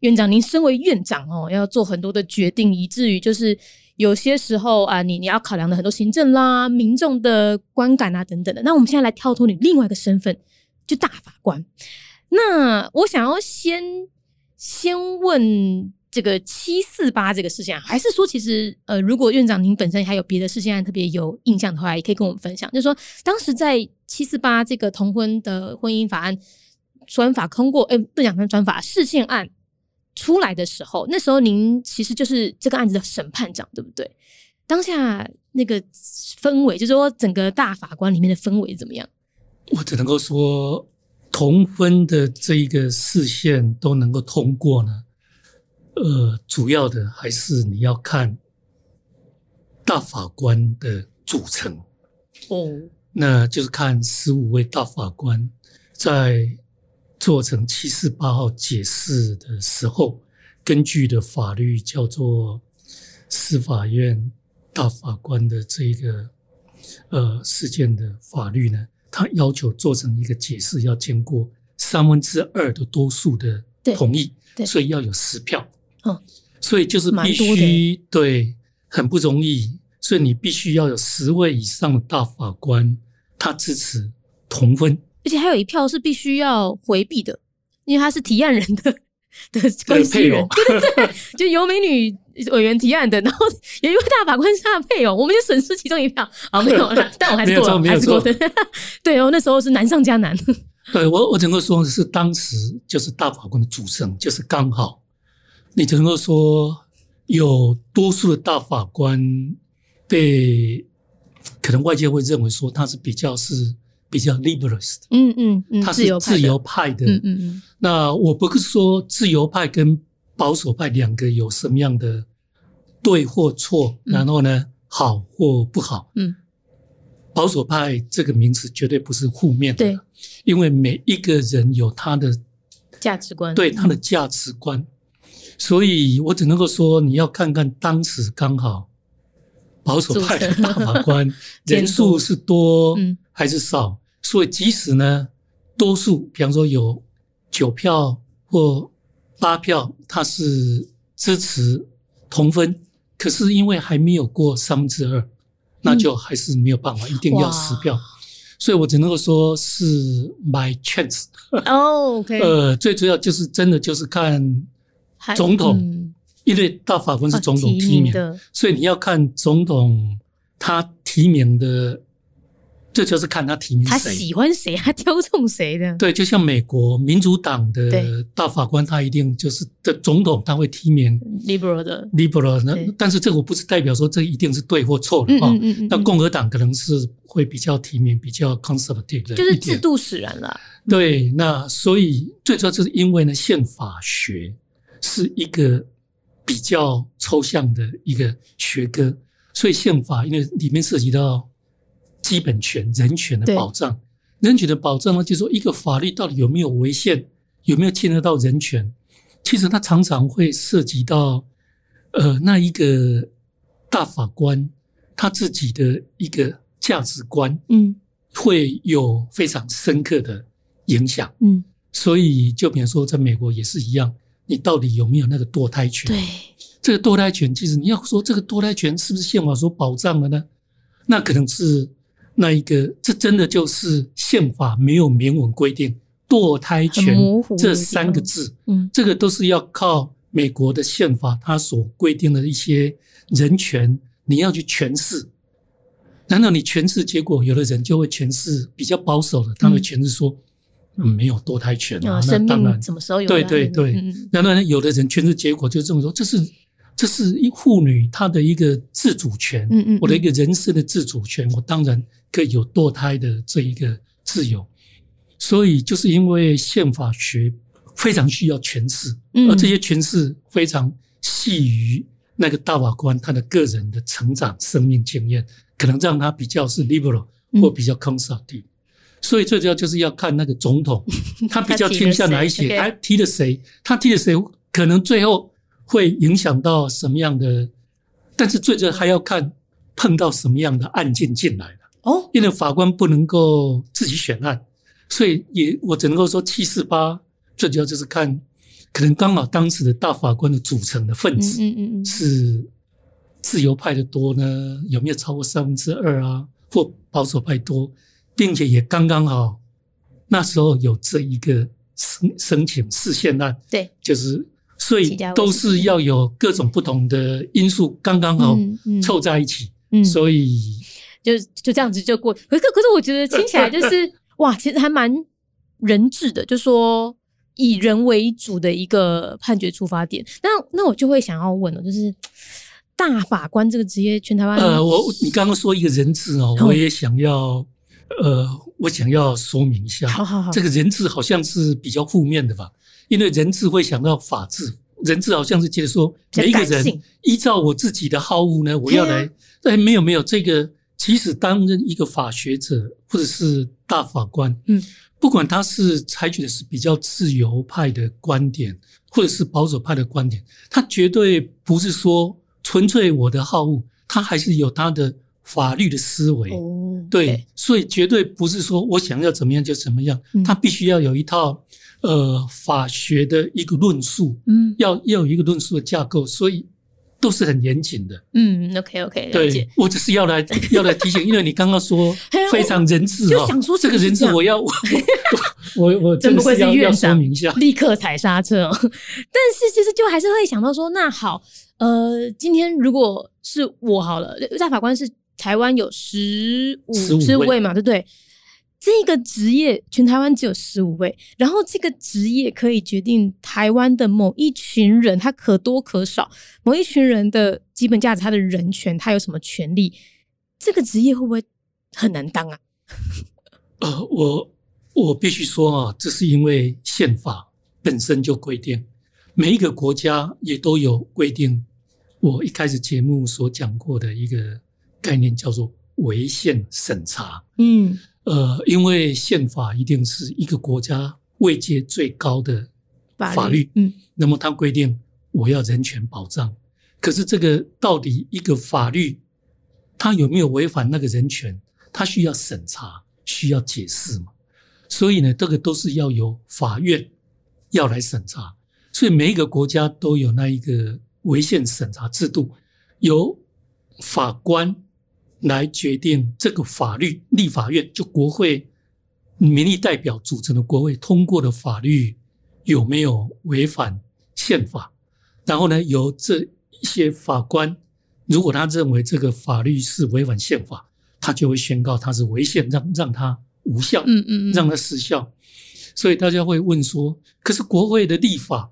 [SPEAKER 1] 院长，您身为院长哦，要做很多的决定，以至于就是有些时候啊，你你要考量的很多行政啦、民众的观感啊等等的。那我们现在来跳脱你另外一个身份，就大法官。那我想要先先问这个七四八这个事件，还是说其实呃，如果院长您本身还有别的事件案特别有印象的话，也可以跟我们分享。就是说，当时在七四八这个同婚的婚姻法案专法通过，哎，不讲跟专法事件案出来的时候，那时候您其实就是这个案子的审判长，对不对？当下那个氛围，就是说整个大法官里面的氛围怎么样？
[SPEAKER 2] 我只能够说，同分的这一个视线都能够通过呢。呃，主要的还是你要看大法官的组成哦，那就是看十五位大法官在做成七四八号解释的时候，根据的法律叫做司法院大法官的这一个呃事件的法律呢，他要求做成一个解释要经过三分之二的多数的同意，所以要有十票。嗯，所以就是必须对，很不容易，所以你必须要有十位以上的大法官，他支持同分，而
[SPEAKER 1] 且还有一票是必须要回避的，因为他是提案人的 [LAUGHS] 的关系人，对对对，[LAUGHS] 就由美女委员提案的，然后有一位大法官是他的配偶，我们就损失其中一票，好，没有了，[LAUGHS] 但我还是过了，还是过的，对哦，那时候是难上加难。
[SPEAKER 2] 对我，我整个说的是当时就是大法官的组成，就是刚好。你只能够说，有多数的大法官被可能外界会认为说他是比较是比较 liberalist，
[SPEAKER 1] 嗯嗯嗯，
[SPEAKER 2] 他是自由派的，嗯嗯嗯。那我不是说自由派跟保守派两个有什么样的对或错，然后呢，好或不好，嗯。保守派这个名词绝对不是负面的，对，因为每一个人有他的
[SPEAKER 1] 价值观，
[SPEAKER 2] 对他的价值观。所以我只能够说，你要看看当时刚好保守派的大法官人数是多 [LAUGHS] 还是少。所以即使呢，多数，比方说有九票或八票，他是支持同分，可是因为还没有过三分之二，那就还是没有办法，一定要十票。所以我只能够说是 my chance。
[SPEAKER 1] 哦，OK。[LAUGHS]
[SPEAKER 2] 呃，最主要就是真的就是看。总统，嗯、因为大法官是总统提名，的所以你要看总统他提名的，这就是看他提名谁，
[SPEAKER 1] 他喜欢谁，他挑中谁的。
[SPEAKER 2] 对，就像美国民主党的大法官，他一定就是的总统，他会提名
[SPEAKER 1] liberal 的
[SPEAKER 2] liberal。那但是这个不是代表说这一定是对或错的啊。嗯嗯嗯嗯，那共和党可能是会比较提名比较 conservative 的，
[SPEAKER 1] 就是制度使然了。
[SPEAKER 2] 对，那所以最主要就是因为呢，宪法学。是一个比较抽象的一个学科，所以宪法因为里面涉及到基本权、人权的保障，人权的保障呢，就是说一个法律到底有没有违宪，有没有牵扯到人权，其实它常常会涉及到呃那一个大法官他自己的一个价值观，嗯，会有非常深刻的影响，嗯，所以就比如说在美国也是一样。你到底有没有那个堕胎权？
[SPEAKER 1] 对，
[SPEAKER 2] 这个堕胎权，其实你要说这个堕胎权是不是宪法所保障的呢？那可能是那一个，这真的就是宪法没有明文规定堕胎权这三个字。嗯，这个都是要靠美国的宪法它所规定的一些人权，你要去诠释。难道你诠释结果，有的人就会诠释比较保守的，他会诠释说。嗯，没有堕胎权啊，那当然
[SPEAKER 1] 什么时候有？
[SPEAKER 2] 对对对，然后呢，有的人诠释结果就这么说，这是这是一妇女她的一个自主权，嗯嗯，我的一个人生的自主权，我当然可以有堕胎的这一个自由。所以就是因为宪法学非常需要诠释，而这些诠释非常细于那个大法官他的个人的成长、生命经验，可能让他比较是 liberal 或比较 conservative。所以最主要就是要看那个总统，[LAUGHS] 他比较倾向哪一些，他提了谁，他提了谁，可能最后会影响到什么样的，但是最主要还要看碰到什么样的案件进来了。哦，因为法官不能够自己选案，所以也我只能够说七四八最主要就是看，可能刚好当时的大法官的组成的分子，嗯嗯嗯，是自由派的多呢，有没有超过三分之二啊，或保守派多？并且也刚刚好，那时候有这一个申申请释宪案，
[SPEAKER 1] 对，
[SPEAKER 2] 就是所以都是要有各种不同的因素刚刚好凑在一起，嗯，所以
[SPEAKER 1] 就就这样子就过。可是可是我觉得听起来就是 [LAUGHS] 哇，其实还蛮人治的，就说以人为主的一个判决出发点。那那我就会想要问了，就是大法官这个职业，全台湾
[SPEAKER 2] 呃，我你刚刚说一个人治哦，我也想要呃，我想要说明一下，
[SPEAKER 1] 好好好，
[SPEAKER 2] 这个人治好像是比较负面的吧？因为人治会想到法治，人治好像是觉得说每一个人依照我自己的好恶呢，我要来，哎，没有没有这个。其实担任一个法学者或者是大法官，嗯，不管他是采取的是比较自由派的观点，或者是保守派的观点，他绝对不是说纯粹我的好恶，他还是有他的法律的思维。哦，对，所以绝对不是说我想要怎么样就怎么样，他必须要有一套呃法学的一个论述，嗯，要要有一个论述的架构，所以。都是很严谨的。
[SPEAKER 1] 嗯，OK OK，
[SPEAKER 2] 对，我只是要来要来提醒，[LAUGHS] 因为你刚刚说非常人治哦，这个人质我要 [LAUGHS] 我我我真的是要要说明一下，
[SPEAKER 1] 立刻踩刹车。[LAUGHS] 但是其实就还是会想到说，那好，呃，今天如果是我好了，大法官是台湾有十五十五位嘛，对不对？这个职业全台湾只有十五位，然后这个职业可以决定台湾的某一群人，他可多可少，某一群人的基本价值，他的人权，他有什么权利？这个职业会不会很难当啊？
[SPEAKER 2] 呃，我我必须说啊，这是因为宪法本身就规定，每一个国家也都有规定。我一开始节目所讲过的一个概念叫做违宪审查，嗯。呃，因为宪法一定是一个国家位阶最高的法律，嗯，那么它规定我要人权保障，可是这个到底一个法律它有没有违反那个人权，它需要审查，需要解释嘛？所以呢，这个都是要由法院要来审查，所以每一个国家都有那一个违宪审查制度，由法官。来决定这个法律，立法院就国会民意代表组成的国会通过的法律有没有违反宪法？然后呢，由这一些法官，如果他认为这个法律是违反宪法，他就会宣告他是违宪，让让他无效，嗯嗯，让他失效。所以大家会问说：可是国会的立法，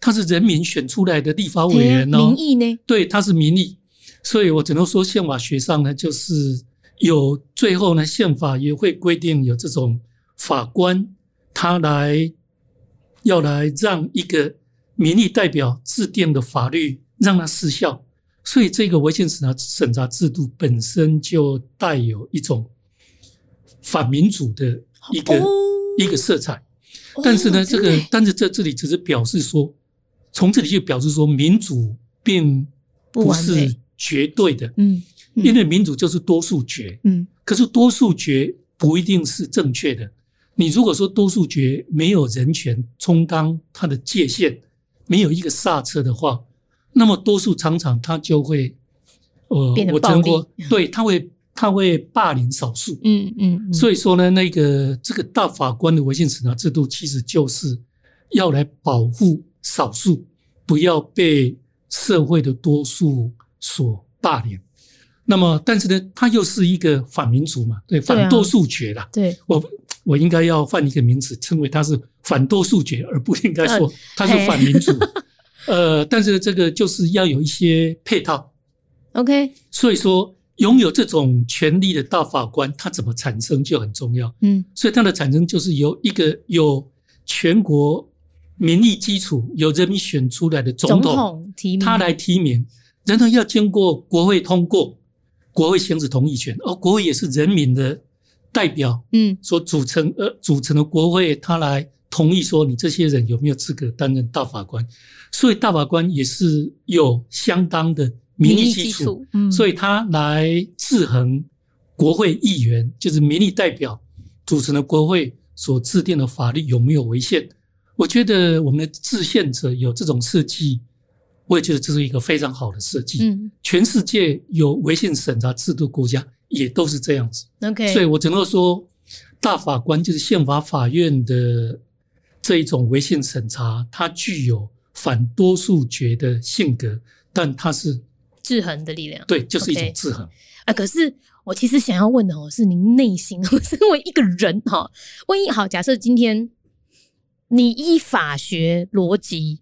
[SPEAKER 2] 他是人民选出来的立法委员哦，
[SPEAKER 1] 民意呢？
[SPEAKER 2] 对，他是民意。所以我只能说，宪法学上呢，就是有最后呢，宪法也会规定有这种法官，他来要来让一个民意代表制定的法律让它失效。所以这个违宪审查审查制度本身就带有一种反民主的一个一个色彩。但是呢，这个但是在这里只是表示说，从这里就表示说，民主并不是。绝对的，嗯，因为民主就是多数决，嗯，可是多数决不一定是正确的。你如果说多数决没有人权充当它的界限，没有一个刹车的话，那么多数常常他就会，呃，我讲过，[LAUGHS] 对，他会他会霸凌少数，嗯嗯。所以说呢，那个这个大法官的违宪审查制度，其实就是要来保护少数，不要被社会的多数。所霸凌，那么但是呢，它又是一个反民主嘛，对，反多数决啦。
[SPEAKER 1] 对，
[SPEAKER 2] 我我应该要换一个名词，称为它是反多数决，而不应该说它是反民主。[LAUGHS] 呃，但是这个就是要有一些配套。
[SPEAKER 1] OK，
[SPEAKER 2] 所以说拥有这种权力的大法官，他怎么产生就很重要。嗯，所以它的产生就是由一个有全国民意基础、由人民选出来的总统，总统提名，他来提名。然后要经过国会通过，国会行使同意权，而国会也是人民的代表，嗯，所组成呃组成的国会，他来同意说你这些人有没有资格担任大法官，所以大法官也是有相当的民意基础，嗯，所以他来制衡国会议员，就是民意代表组成的国会所制定的法律有没有违宪。我觉得我们的制宪者有这种设计。我也觉得这是一个非常好的设计。嗯，全世界有违宪审查制度国家也都是这样子。OK，所以我只能说，大法官就是宪法法院的这一种违宪审查，它具有反多数决的性格，但它是
[SPEAKER 1] 制衡的力量，
[SPEAKER 2] 对，就是一种制衡。Okay.
[SPEAKER 1] 啊，可是我其实想要问的哦，是您内心，[LAUGHS] 身为一个人哈，万一好，假设今天你依法学逻辑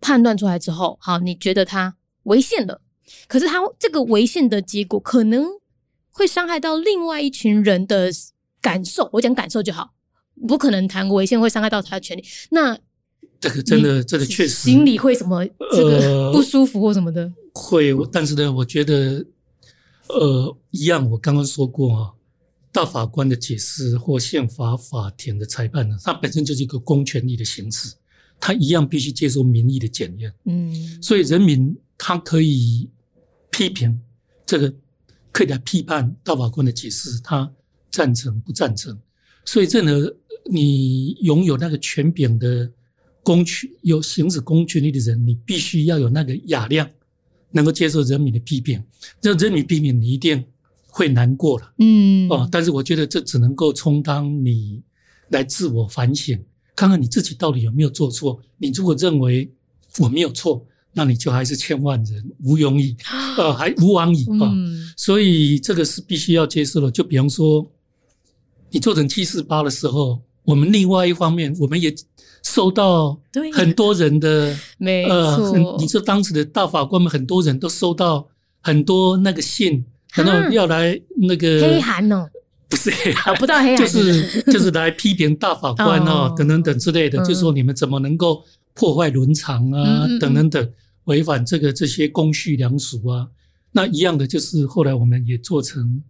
[SPEAKER 1] 判断出来之后，好，你觉得他违宪了，可是他这个违宪的结果可能会伤害到另外一群人的感受，我讲感受就好，不可能谈违宪会伤害到他的权利。那
[SPEAKER 2] 这个真的，这个确实
[SPEAKER 1] 心里会什么这个不舒服或什么的？呃、
[SPEAKER 2] 会，但是呢，我觉得。呃，一样，我刚刚说过啊，大法官的解释或宪法法庭的裁判呢，它本身就是一个公权力的形式，它一样必须接受民意的检验。嗯，所以人民他可以批评这个，可以来批判大法官的解释，他赞成不赞成？所以，任何你拥有那个权柄的公权，有行使公权力的人，你必须要有那个雅量。能够接受人民的批评，这人民批评你一定会难过了，嗯，哦，但是我觉得这只能够充当你来自我反省，看看你自己到底有没有做错。你如果认为我没有错，那你就还是千万人无勇矣，[GASPS] 呃，还无往矣啊。所以这个是必须要接受的。就比方说，你做成七四八的时候，我们另外一方面，我们也。收到很多人的，
[SPEAKER 1] 没错，
[SPEAKER 2] 呃，你说当时的大法官们很多人都收到很多那个信，然后要来那个
[SPEAKER 1] 黑函哦，
[SPEAKER 2] 不是黑函，
[SPEAKER 1] 不到黑暗，
[SPEAKER 2] 就是就是来批评大法官哦，等等等之类的，就说你们怎么能够破坏伦常啊，等等等，违反这个这些公序良俗啊，那一样的就是后来我们也做成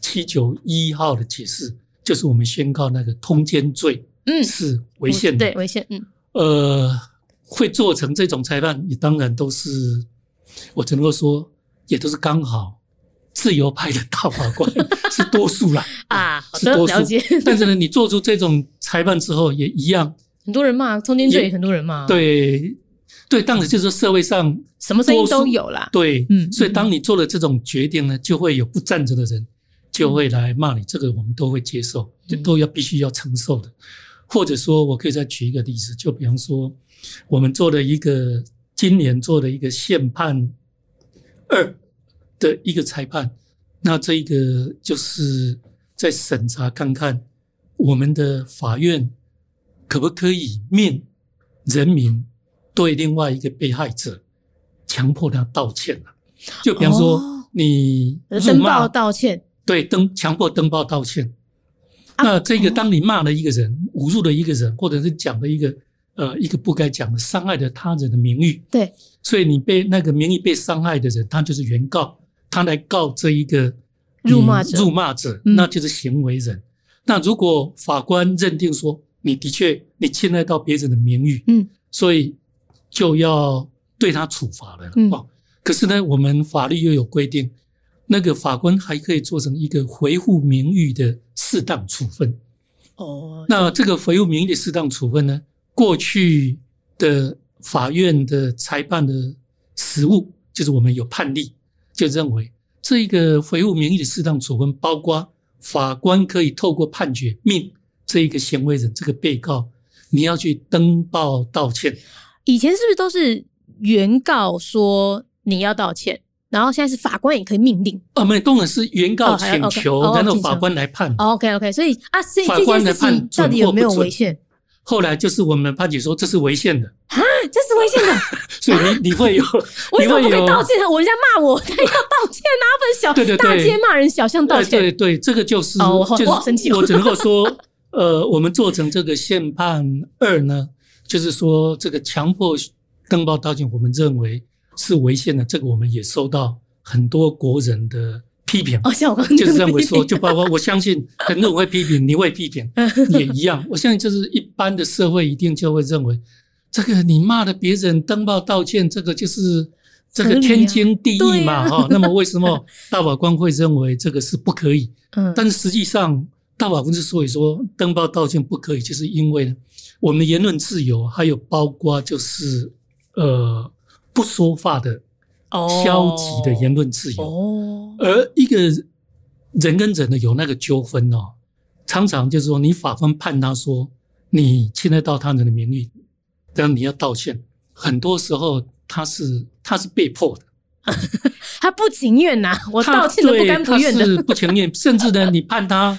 [SPEAKER 2] 七九一号的解释，就是我们宣告那个通奸罪。嗯，是违宪的，
[SPEAKER 1] 对违宪。嗯，
[SPEAKER 2] 呃，会做成这种裁判，也当然都是，我只能够说，也都是刚好自由派的大法官 [LAUGHS] 是多数啦
[SPEAKER 1] 啊，
[SPEAKER 2] 是多
[SPEAKER 1] 数。
[SPEAKER 2] 但是呢，你做出这种裁判之后，也一样，
[SPEAKER 1] 很多人骂通奸罪，很多人骂。
[SPEAKER 2] 对，对，当然就是社会上
[SPEAKER 1] 什么声音都有啦。
[SPEAKER 2] 对，嗯，所以当你做了这种决定呢，就会有不赞成的人就会来骂你，这个我们都会接受，这都要必须要承受的。或者说，我可以再举一个例子，就比方说，我们做了一个今年做的一个宪判二的一个裁判，那这一个就是在审查看看我们的法院可不可以命人民对另外一个被害者强迫他道歉了。就比方说，你
[SPEAKER 1] 登报道歉，
[SPEAKER 2] 对，登强迫登报道歉。那这个，当你骂了一个人、侮辱了一个人，或者是讲了一个呃一个不该讲的、伤害了他人的名誉，
[SPEAKER 1] 对，
[SPEAKER 2] 所以你被那个名誉被伤害的人，他就是原告，他来告这一个辱骂者，辱骂者，那就是行为人。那如果法官认定说你的确你侵害到别人的名誉，嗯，所以就要对他处罚了，嗯，可是呢，我们法律又有规定。那个法官还可以做成一个维护名誉的适当处分。哦，那这个维护名誉的适当处分呢？过去的法院的裁判的实务，就是我们有判例，就认为这一个维护名誉的适当处分，包括法官可以透过判决命这一个行为人，这个被告，你要去登报道歉。
[SPEAKER 1] 以前是不是都是原告说你要道歉？然后现在是法官也可以命令
[SPEAKER 2] 哦，没有，当然是原告请求，然后法官来判。
[SPEAKER 1] OK OK，所以啊，所以这件事情到底有没有违宪？
[SPEAKER 2] 后来就是我们判决说这是违宪的
[SPEAKER 1] 啊，这是违宪的，[LAUGHS]
[SPEAKER 2] 所以你你会有，[LAUGHS]
[SPEAKER 1] 为什么不可以道歉？我人家骂我，他要道歉啊，不能小 [LAUGHS] 对对对，大街骂人，小巷道歉。
[SPEAKER 2] 对对，这个就是哦，我好生气，我只能够说，呃，我们做成这个宪判二呢，就是说这个强迫登报道歉，我们认为。是违宪的，这个我们也收到很多国人的批评。
[SPEAKER 1] 哦，像我刚刚
[SPEAKER 2] 就是认为说，就包括我相信很多人会批评，你会批评也一样。我相信就是一般的社会一定就会认为，这个你骂了别人登报道歉，这个就是这个天经地义嘛，哈。[LAUGHS] 那么为什么大法官会认为这个是不可以？嗯，但是实际上大法官之所以说登报道歉不可以，就是因为我们的言论自由，还有包括就是呃。不说话的消极的言论自由，哦，而一个人跟人的有那个纠纷哦，常常就是说，你法官判他说你侵害到他人的名誉，但你要道歉，很多时候他是他是被迫的，[LAUGHS]
[SPEAKER 1] 他不情愿呐、啊，我道歉的不甘不愿的，
[SPEAKER 2] 是不情愿，[LAUGHS] 甚至呢，你判他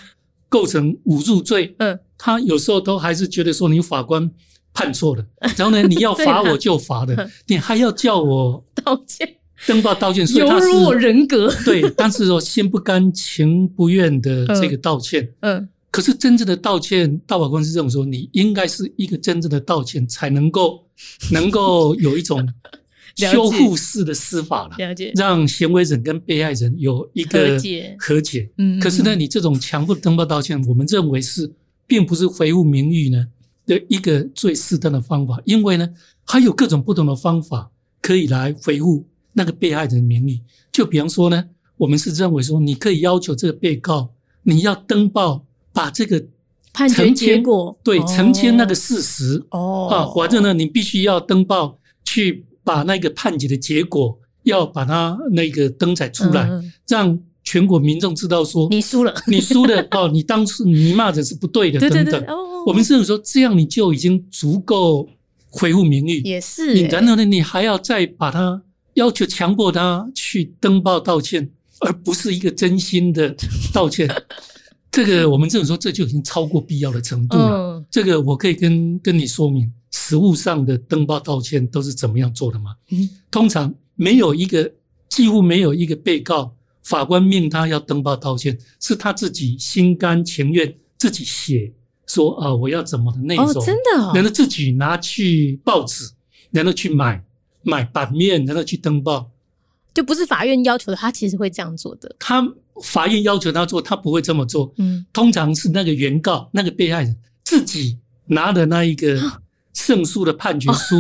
[SPEAKER 2] 构成侮辱罪，嗯，他有时候都还是觉得说你法官判错了，[LAUGHS] 然后呢，你要罚我就罚的，你还要叫我
[SPEAKER 1] 道歉。
[SPEAKER 2] 登报道歉，
[SPEAKER 1] 犹如我人格。
[SPEAKER 2] 对，但是说心不甘情不愿的这个道歉，嗯，嗯，可是真正的道歉，大法官是这么说，你应该是一个真正的道歉，才能够 [LAUGHS] 能够有一种 [LAUGHS] 修复式的司法了，
[SPEAKER 1] 了解，
[SPEAKER 2] 让行为人跟被害人有一个和解，和解。嗯，可是呢，你这种强迫登报道歉，我们认为是并不是维护名誉呢的一个最适当的方法，因为呢，还有各种不同的方法可以来维护。那个被害人的名誉，就比方说呢，我们是认为说，你可以要求这个被告，你要登报，把这个
[SPEAKER 1] 判决结果。
[SPEAKER 2] 对澄清那个事实哦。啊，或者呢，你必须要登报去把那个判决的结果要把它那个登载出来，让全国民众知道说
[SPEAKER 1] 你输了，[LAUGHS]
[SPEAKER 2] 你输了哦，你当时你骂人是不对的等等。我们甚至说这样你就已经足够恢复名誉，
[SPEAKER 1] 也是。
[SPEAKER 2] 然后呢，你还要再把它。要求强迫他去登报道歉，而不是一个真心的道歉，[LAUGHS] 这个我们这种说，这就已经超过必要的程度了。这个我可以跟跟你说明，实务上的登报道歉都是怎么样做的吗？通常没有一个，几乎没有一个被告，法官命他要登报道歉，是他自己心甘情愿自己写说啊，我要怎么的内容，
[SPEAKER 1] 真的，
[SPEAKER 2] 然后自己拿去报纸，然后去买。买版面，然后去登报，
[SPEAKER 1] 就不是法院要求的，他其实会这样做的。
[SPEAKER 2] 他法院要求他做，他不会这么做。嗯，通常是那个原告、那个被害人自己拿的那一个胜诉的判决书，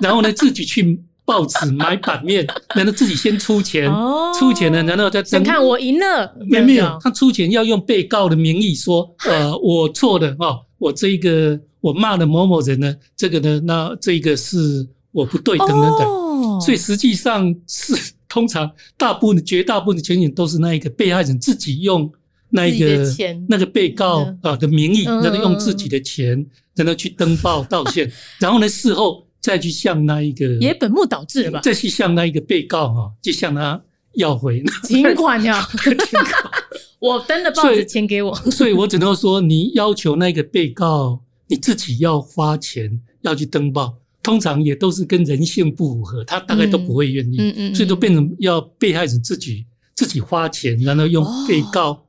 [SPEAKER 2] 然后呢，自己去报纸买版面，[LAUGHS] 然后自己先出钱，出钱呢，然后再登。
[SPEAKER 1] 你看我赢了，
[SPEAKER 2] 没有没有，他出钱要用被告的名义说，[LAUGHS] 呃，我错了哦，我这一个我骂了某某人呢，这个呢，那这个是。我不对，等等等，哦、所以实际上是通常大部分、绝大部分的情形都是那一个被害人自己用那一个那个被告啊的名义，然后用自己的钱，然后去登报道歉，[LAUGHS] 然后呢事后再去向那一个
[SPEAKER 1] 也本末倒置了吧？
[SPEAKER 2] 再去向那一个被告哈，就向他要回
[SPEAKER 1] 请款呀！[LAUGHS] [LAUGHS] 我登了报纸钱给我，
[SPEAKER 2] 所以我只能说，你要求那个被告你自己要花钱要去登报。通常也都是跟人性不符合，他大概都不会愿意，嗯嗯嗯、所以都变成要被害人自己自己花钱，然后用被告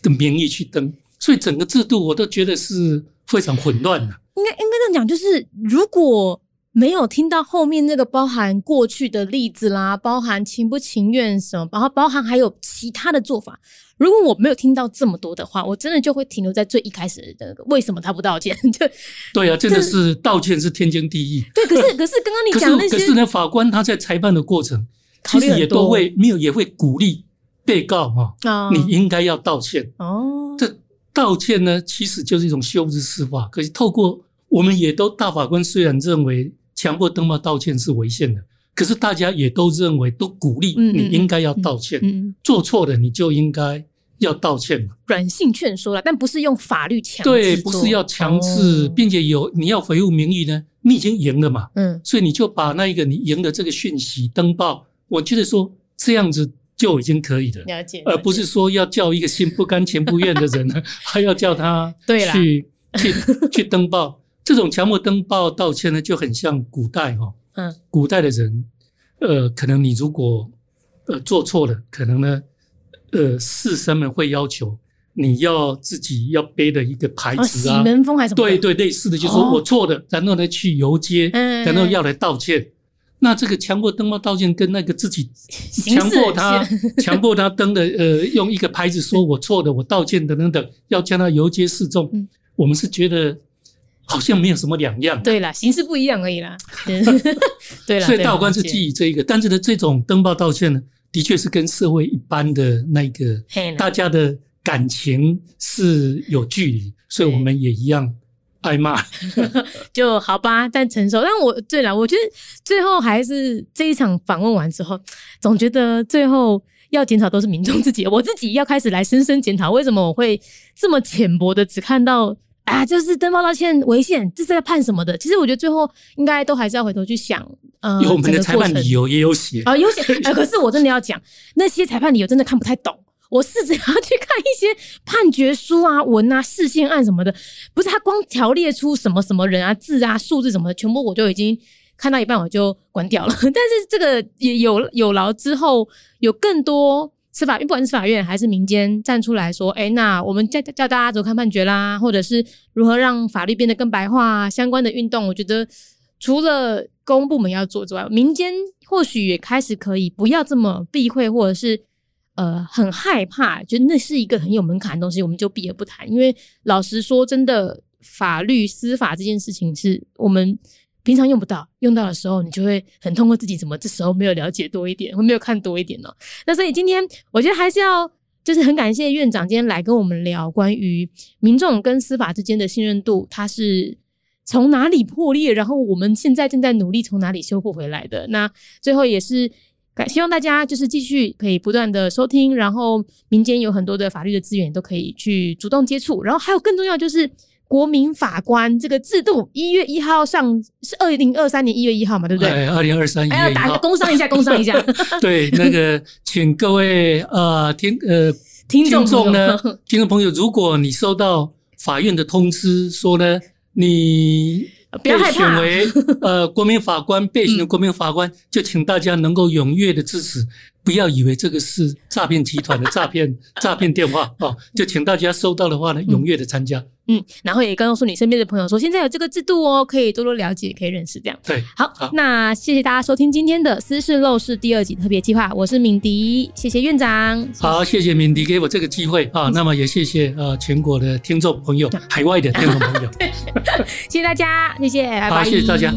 [SPEAKER 2] 的名义去登，哦、所以整个制度我都觉得是非常混乱的。
[SPEAKER 1] 应该应该这样讲，就是如果没有听到后面那个包含过去的例子啦，包含情不情愿什么，然后包含还有其他的做法。如果我没有听到这么多的话，我真的就会停留在最一开始的那个为什么他不道歉？[LAUGHS] 就
[SPEAKER 2] 对啊，真的是道歉是天经地义。
[SPEAKER 1] 对，可是可是刚刚你讲那些，
[SPEAKER 2] 可是呢，法官他在裁判的过程，其实也都会没有也会鼓励被告哈，你应该要道歉哦。这道歉呢，其实就是一种修辞司法。可是透过我们也都大法官虽然认为强迫登报道歉是违宪的。可是大家也都认为，都鼓励你应该要道歉，嗯嗯嗯、做错了你就应该要道歉嘛。
[SPEAKER 1] 软性劝说了，但不是用法律强制。
[SPEAKER 2] 对，不是要强制，并且有你要维护名誉呢，你已经赢了嘛。嗯，所以你就把那一个你赢的这个讯息登报，我觉得说这样子就已经可以了。
[SPEAKER 1] 了解，
[SPEAKER 2] 而不是说要叫一个心不甘情不愿的人呢，[LAUGHS] 还要叫他去去去登报。这种强迫登报道歉呢，就很像古代哈。嗯，古代的人，呃，可能你如果呃做错了，可能呢，呃，士绅们会要求你要自己要背的一个牌子啊，
[SPEAKER 1] 洗门风还是什么？
[SPEAKER 2] 对对，类似的，就是说我错了，然后呢去游街，然后要来道歉。那这个强迫登报道歉，跟那个自己 [LAUGHS] 强迫他 [LAUGHS] 强迫他登的，呃，用一个牌子说我错的，我道歉等等等，要将他游街示众，我们是觉得。好像没有什么两样，
[SPEAKER 1] 对啦，形式不一样而已啦。[LAUGHS] [LAUGHS] 对啦，
[SPEAKER 2] 所以大法官是基于这一个，但是呢，这种登报道歉呢，的确是跟社会一般的那个大家的感情是有距离，所以我们也一样挨骂，[LAUGHS]
[SPEAKER 1] 就好吧，但承受。但我对了，我觉得最后还是这一场访问完之后，总觉得最后要检讨都是民众自己，我自己要开始来深深检讨，为什么我会这么浅薄的只看到。啊，就是登报道歉违宪，这是在判什么的？其实我觉得最后应该都还是要回头去想，呃，
[SPEAKER 2] 有我们的裁判理由也有写
[SPEAKER 1] 啊，有写、呃。可是我真的要讲那些裁判理由，真的看不太懂。我试着要去看一些判决书啊、文啊、释宪案什么的，不是他光条列出什么什么人啊、字啊、数字什么的，全部我就已经看到一半我就关掉了。[LAUGHS] 但是这个也有有劳之后，有更多。司法，不管是法院还是民间站出来说，哎、那我们叫叫大家走看判决啦，或者是如何让法律变得更白话相关的运动，我觉得除了公部门要做之外，民间或许也开始可以不要这么避讳，或者是呃很害怕，觉得那是一个很有门槛的东西，我们就避而不谈。因为老实说，真的法律司法这件事情是我们。平常用不到，用到的时候你就会很痛恨自己，怎么这时候没有了解多一点，或没有看多一点呢？那所以今天我觉得还是要，就是很感谢院长今天来跟我们聊关于民众跟司法之间的信任度，它是从哪里破裂，然后我们现在正在努力从哪里修复回来的。那最后也是感希望大家就是继续可以不断的收听，然后民间有很多的法律的资源都可以去主动接触，然后还有更重要就是。国民法官这个制度一月一号上是二零二三年一月一号嘛，对不对？
[SPEAKER 2] 哎，二零二三一月一号。
[SPEAKER 1] 哎，打个工商一下，[LAUGHS] 工商一下。[LAUGHS]
[SPEAKER 2] 对，那个，请各位呃听呃听众呢，听众朋友，如果你收到法院的通知说呢，你被选为呃 [LAUGHS] 国民法官，被选为国民法官，就请大家能够踊跃的支持。不要以为这个是诈骗集团的诈骗诈骗电话哦，就请大家收到的话呢，踊跃的参加。
[SPEAKER 1] 嗯，然后也告诉你身边的朋友说，现在有这个制度哦，可以多多了解，可以认识这样。
[SPEAKER 2] 对，
[SPEAKER 1] 好，好，那谢谢大家收听今天的《私事陋室》第二集特别计划，我是敏迪，谢谢院长。谢谢。
[SPEAKER 2] 好，谢谢敏迪给我这个机会啊，那么也谢谢呃全国的听众朋友，海外的听众朋友，[LAUGHS]
[SPEAKER 1] 谢谢大家，谢谢，拜拜。
[SPEAKER 2] 好，谢谢大家。